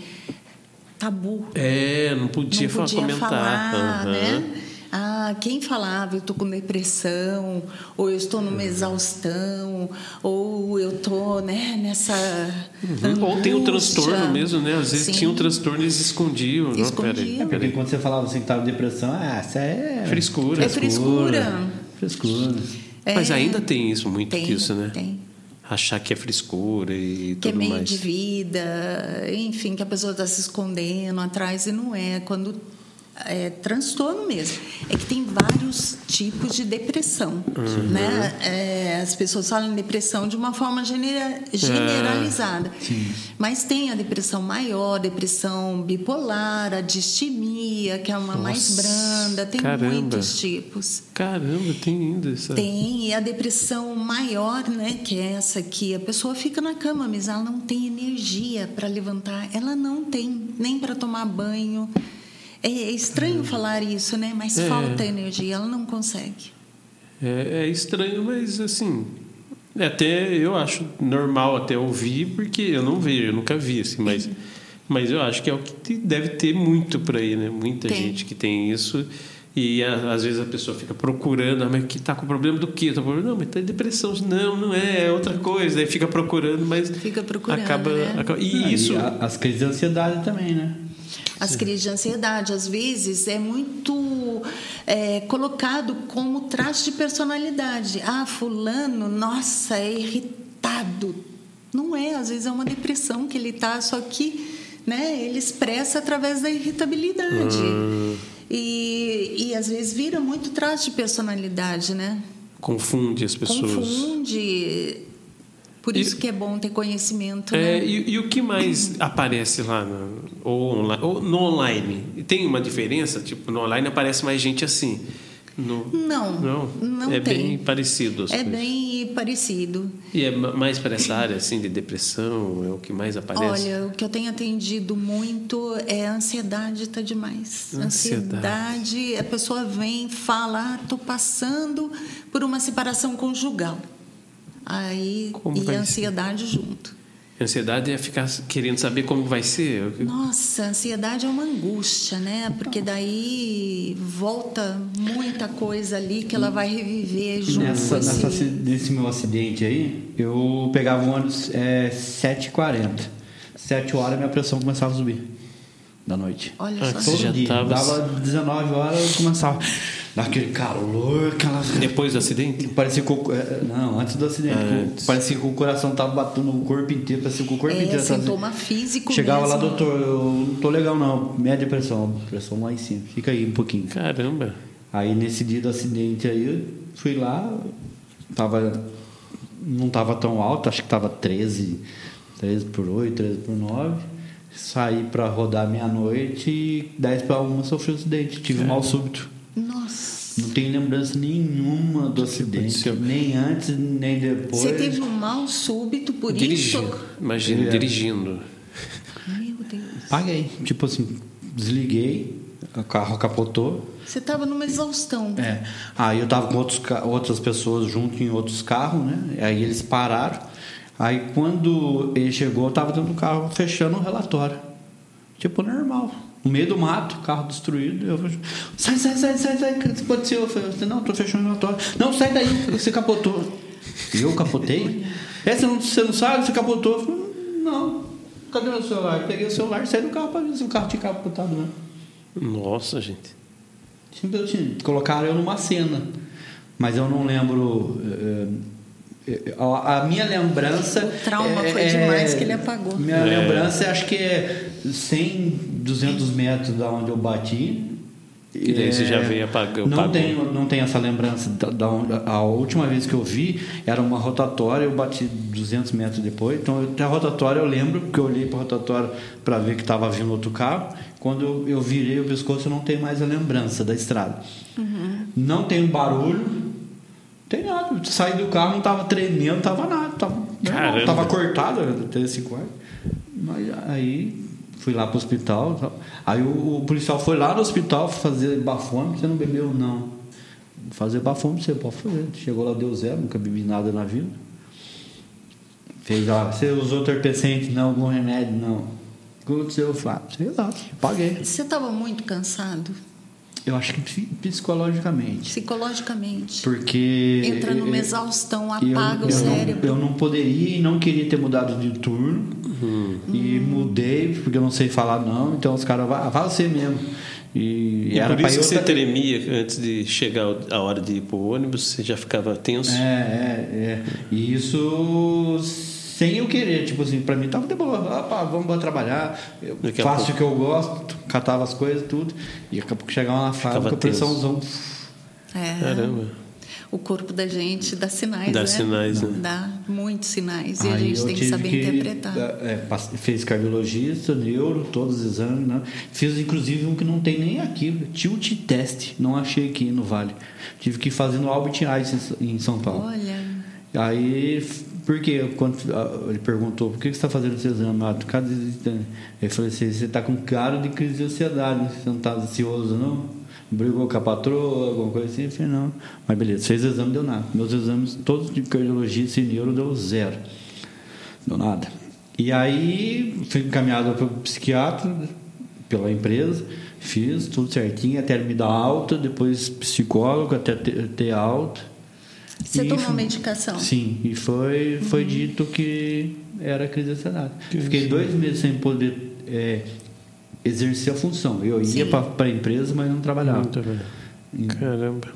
tabu. É, não podia, não podia comentar. falar, Aham. né? Ah, quem falava eu tô com depressão, ou eu estou Uhum. numa exaustão, ou eu tô, né, nessa Uhum. Ou tem um angústia. transtorno mesmo, né? Às vezes Sim. tinha um transtorno e eles escondiam. Não, Escondiam. peraí, É porque quando você falava assim que estava em depressão, ah, isso é Frescura. É frescura. Frescura. Mas É, ainda tem isso, muito tem, disso, né? Tem. Achar que é frescura e que é tudo meio mais. de vida, enfim, que a pessoa está se escondendo atrás e não é. Quando é transtorno mesmo. É que tem vários tipos de depressão, Uhum. né? É, as pessoas falam em depressão de uma forma genera- generalizada. Mas tem a depressão maior, depressão bipolar, a distimia, que é uma mais Nossa, branda. Tem caramba. muitos tipos. Caramba, tem ainda isso. Tem, e a depressão maior, né, que é essa aqui, a pessoa fica na cama, mas ela não tem energia para levantar, ela não tem nem para tomar banho. É, é estranho falar isso, né, mas É. falta energia, ela não consegue. É, é estranho, mas assim. é Até eu acho normal até ouvir, porque eu não vejo, eu nunca vi, assim, mas, mas eu acho que é o que deve ter muito por aí, né? Muita Tem. gente que tem isso. E a- às vezes a pessoa fica procurando, ah, mas que tá com problema do quê? Tá com problema? Não, mas tá em depressão. Não, não é, é outra coisa. Aí fica procurando, mas Fica procurando, acaba, né? acaba- Ah, E isso. a- as crises de ansiedade também, né? As crises de ansiedade, às vezes, é muito é, colocado como traço de personalidade. Ah, fulano, nossa, é irritado. Não é, às vezes é uma depressão que ele está, só que né, ele expressa através da irritabilidade. E, e às vezes vira muito traço de personalidade, né? Confunde as pessoas. Confunde. Por E- isso que é bom ter conhecimento, É, né? e, e o que mais [CLEARS THROAT] aparece lá no, ou, online, ou no online? Tem uma diferença? Tipo, no online aparece mais gente assim. No, Não, não, não é tem. bem parecido. É coisas. bem parecido. E é ma- mais para essa área assim de depressão, é o que mais aparece. Olha, o que eu tenho atendido muito é a ansiedade está demais. Ansiedade. Ansiedade, a pessoa vem, fala, ah, tô passando por uma separação conjugal. Aí Como e vai a ser? ansiedade junto. A ansiedade é ficar querendo saber como vai ser. Nossa, a ansiedade é uma angústia, né? Porque daí volta muita coisa ali que ela vai reviver junto. Nessa, assim. nessa nesse meu acidente aí, eu pegava o ônibus é, 7h40. 7 horas minha pressão começava a subir. Da noite. Olha Ah, só. Todo já dia. tava- Dava 19 horas eu começava. Daquele calor, aquela. Depois do acidente? Parecia que o, é, Não, antes do acidente. Antes. Parecia que o coração tava batendo o corpo inteiro, parecia que o corpo É, inteiro tava- sintoma físico Chegava lá, mesmo. doutor, eu não tô legal não. Média pressão. Pressão lá em cima. Fica aí um pouquinho. Caramba. Aí nesse dia do acidente aí, eu fui lá, tava, não tava tão alto, acho que tava 13, 13 por 8, 13 por 9. Saí para rodar meia-noite e 10 para 1 sofri um acidente, tive um mal súbito. Nossa. Não tenho lembrança nenhuma do acidente, nem antes, nem depois. Você teve um mal súbito por Dirigindo. isso? Imagina, É. dirigindo. Meu Deus. Paguei, tipo assim, desliguei, o carro capotou. Você estava numa exaustão. É. Aí eu tava com outros, outras pessoas junto em outros carros, né? Aí eles pararam. Aí quando ele chegou, eu tava dentro do carro fechando o relatório. Tipo, normal. No meio do mato, carro destruído. Eu falei, sai, sai, sai, sai, sai. O que aconteceu? Eu falei, não, tô fechando o relatório. Não, sai daí, você capotou. E eu capotei? É, você não, você não sabe, você capotou? Eu falei, não. Cadê meu celular? Eu peguei o celular e saí do carro pra ver se o carro tinha capotado, né? Nossa, gente. Simplesmente colocaram eu numa cena. Mas eu não lembro. eh, a minha lembrança. O trauma foi demais que ele apagou. Minha É. lembrança acho que é 100, 200 metros da onde eu bati. Que daí você já veio apagou- Não apagou. tenho, não tenho essa lembrança. Da, da onde- a última vez que eu vi era uma rotatória, eu bati 200 metros depois. Então, até a rotatória eu lembro, porque eu olhei para a rotatória para ver que estava vindo outro carro. Quando eu, eu virei o pescoço, eu não tenho mais a lembrança da estrada. não tem barulho, não tem nada. Saí do carro, não tava tremendo, não tava nada. Tava, normal, Caramba. tava cortado até esse quarto. Mas aí fui lá pro hospital. tal. Aí o, o policial foi lá no hospital fazer bafômetro. Você não bebeu? Não. Fazer bafômetro você pode fazer. Chegou lá, deu zero, nunca bebi nada na vida. Fez lá, você usou entorpecente? Não, algum remédio? Não. O que aconteceu? Eu falei, ah, sei lá, paguei. Você estava muito cansado, Eu acho que psi- psicologicamente. psicologicamente. Porque. Entra numa eu- exaustão, eu- apaga o eu não- cérebro. eu não poderia e não queria ter mudado de turno. E mudei, porque eu não sei falar não. Então os caras, vai, vai você mesmo. E, E era por isso eu que você tremia antes de chegar a hora de ir pro ônibus, você já ficava tenso. É, é, é. E isso sem eu querer, tipo assim, pra mim tava de boa, opa, vamos embora trabalhar, eu Daqui a faço pouco. o que eu gosto, catava as coisas, tudo, e daqui a pouco chegava na fábrica, tenso. pressãozão. É. Caramba. O corpo da gente dá sinais, Dá né? sinais, né? Dá muitos sinais. E a Aí gente tem que saber interpretar. é, passe- fez cardiologista, neuro, todos os exames, né? Fiz inclusive um que não tem nem aqui, tilt test, não achei aqui no Vale. Tive que ir fazer no Albert Einstein em São Paulo. Olha, Aí, f- por quê? Quando, ah, ele perguntou, por que você está fazendo esse exame? Ah, cada. Eu falei assim, você está com cara de crise de ansiedade, né? você não está ansioso, não? Brigou com a patroa, alguma coisa assim? Eu falei, não. Mas beleza, fez exame, deu nada. Meus exames, todos de cardiologia e neuro, deu zero. Deu nada. E aí, fui encaminhado para o psiquiatra, pela empresa, fiz tudo certinho, até ele me dar alta, depois psicólogo, até ter alta. Você E tomou foi- medicação? Sim, e foi, foi dito que era crise de ansiedade. Fiquei dois meses sem poder é, exercer a função. Eu ia Sim. para a empresa, mas não trabalhava. Muito bem. Caramba.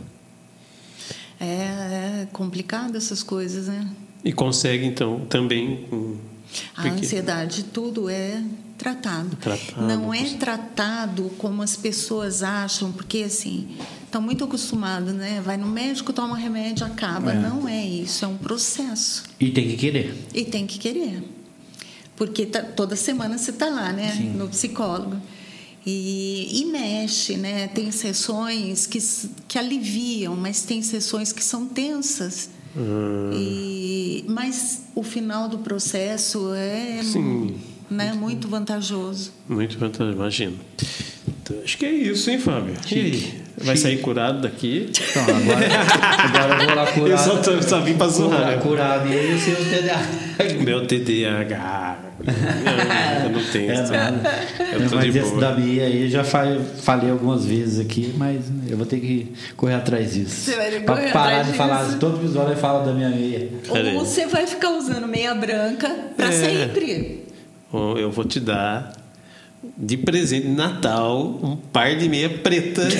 É, é complicado essas coisas, né? E consegue, então, também. com- A porque- ansiedade, tudo é tratado. Tratado, Não é tratado como as pessoas acham, porque assim, estão muito acostumados, né? Vai no médico, toma remédio, acaba. É. Não é isso, é um processo. E tem que querer. E tem que querer. Porque tá- toda semana você está lá, né? Sim. No psicólogo. E, e mexe, né? Tem sessões que, que aliviam, mas tem sessões que são tensas. Hum. E, mas o final do processo é Sim. Né, muito vantajoso. Muito vantajoso, imagino. Então, acho que é isso, hein, Fábio? E aí? Vai Chique. sair curado daqui? Então, agora, agora eu vou lá curar. Eu só, tô, só vim pra zoar. curar, curar dele e seu TDAH. Meu TDAH. Não, eu não tenho. É, isso. nada. Eu tô mas de esse boa. da Bia aí já fa- falei algumas vezes aqui, mas eu vou ter que correr atrás disso. Você vai ter que Pra correr parar atrás de falar, disso. todo visual ele fala da minha meia. Ou você vai ficar usando meia branca para É. sempre. Eu vou te dar de presente de Natal um par de meia preta. [LAUGHS]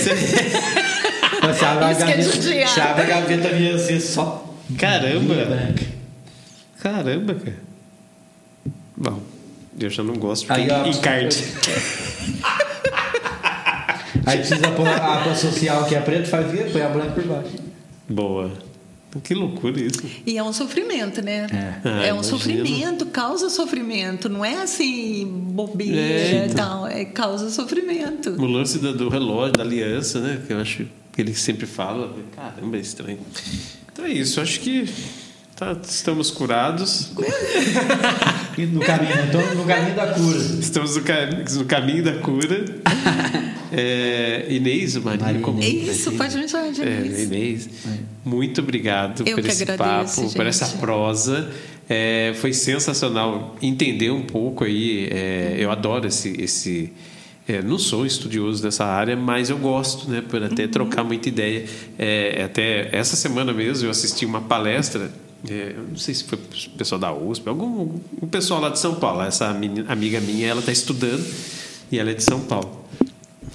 A que é gaveta, judiar. você abre a gaveta minha assim, só. Caramba! branca. Caramba, cara. Bom, eu já não gosto Aí, porque encarte. [LAUGHS] Aí precisa pôr a aba social que é preta, faz quê? Põe a branca por baixo. Boa. Que loucura isso. E é um sofrimento, né? É. Ah, É, um imagino. sofrimento, causa sofrimento. Não é assim, bobeira É, e então. tal. É causa sofrimento. O lance da- do relógio, da aliança, né? Que eu acho que ele sempre fala. Caramba, é estranho. Então é isso, acho que tá- estamos curados. [LAUGHS] E no caminho, então, no caminho da cura. Estamos no, no caminho da cura. [LAUGHS] É, Inês, Maria, Maria como... Inês. Isso, pode me chamar de É, Inês. Inês, muito obrigado Eu por esse agradeço, papo, por gente. essa prosa. É, foi sensacional entender um pouco aí. é, eu adoro esse. esse é, não sou estudioso dessa área, mas eu gosto, né? Por até trocar muita ideia. É, até essa semana mesmo eu assisti uma palestra. é, eu não sei se foi o pessoal da USP, algum um pessoal lá de São Paulo. Essa menina- amiga minha, ela está estudando e ela é de São Paulo.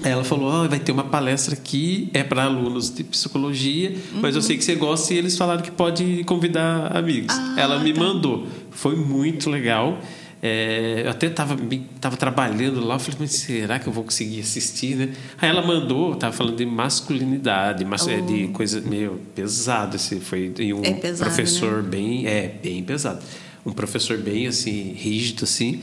Ela falou: "Ah, vai ter uma palestra aqui, é para alunos de psicologia, mas eu sei que você gosta e eles falaram que pode convidar amigos. Ah, ela me tá. mandou. Foi muito legal. É, eu até estava tava trabalhando lá, eu falei, mas será que eu vou conseguir assistir, né? Aí ela mandou, estava falando de masculinidade, mas, é, de coisa meio pesado, esse foi um Oh. É pesado, professor bem, é, bem pesado. Um professor bem assim, rígido assim,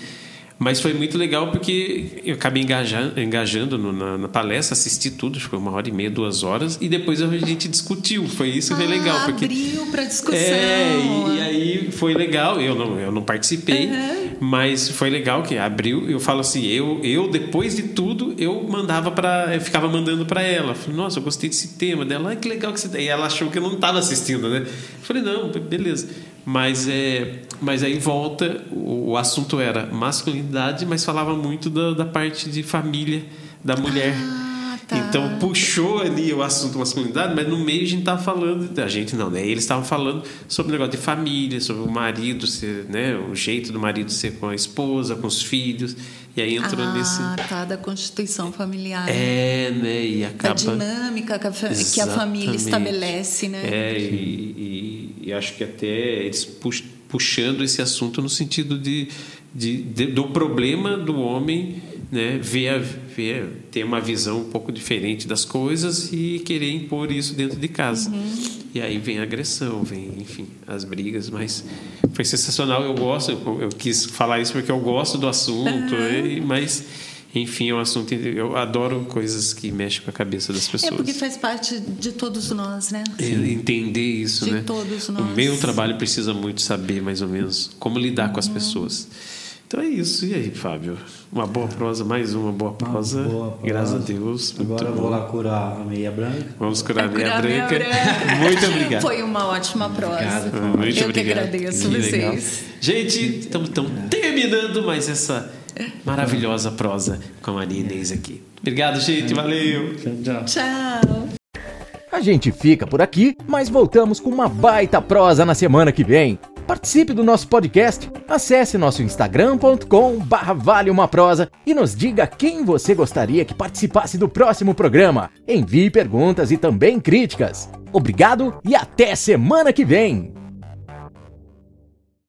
Mas foi muito legal porque eu acabei engajando, engajando no, na, na, palestra, assisti tudo, foi uma hora e meia, duas horas, e depois a gente discutiu. Foi isso que ah, foi legal. Porque, abriu para discussão. É, e, e, aí foi legal. Eu não, eu não participei, uhum. Mas foi legal que abriu. Eu falo assim, eu, eu depois de tudo, eu mandava para, ficava mandando para ela. Falei, nossa, eu gostei desse tema dela. Que legal que você. E ela achou que eu não estava assistindo, né? Eu falei, não, beleza. Mas, é, mas aí volta, o, o assunto era masculinidade, mas falava muito da, da parte de família da mulher. Ah, tá. Então puxou ali o assunto masculinidade, mas no meio a gente estava falando, a gente não, né? Eles estavam falando sobre o negócio de família, sobre o marido ser, né? O jeito do marido ser com a esposa, com os filhos. E aí entrou ah, nesse. Ah, tá, da constituição familiar. É, né? E acaba. Da dinâmica que a, que a família estabelece, né? É, e, e, e, acho que até eles puxando esse assunto no sentido de, de, de do problema do homem né, ver, ver, ter uma visão um pouco diferente das coisas e querer impor isso dentro de casa. Uhum. E aí vem a agressão, vem, enfim, as brigas, mas foi sensacional. Eu gosto, eu, eu quis falar isso porque eu gosto do assunto, uhum. e, mas enfim, é um assunto. Eu adoro coisas que mexem com a cabeça das pessoas. É porque faz parte de todos nós, né? É, entender isso, de né? De todos nós. O meu trabalho precisa muito saber, mais ou menos, como lidar uhum. com as uhum. pessoas. Então é isso. E aí, Fábio? Uma boa prosa, mais uma boa prosa. Uma boa prosa. Graças a Deus. Agora eu vou lá curar a meia branca. Vamos curar a meia, branca. meia branca. [LAUGHS] Muito obrigado. Foi uma ótima prosa. Obrigado, Muito eu obrigado. que agradeço que vocês. Legal. Gente, estamos terminando mais essa maravilhosa prosa com a Maria Inês aqui. Obrigado, gente. Valeu. Tchau, tchau. Tchau. A gente fica por aqui, mas voltamos com uma baita prosa na semana que vem. Participe do nosso podcast, acesse nosso instagram.com prosa e nos diga quem você gostaria que participasse do próximo programa. Envie perguntas e também críticas. Obrigado e até semana que vem!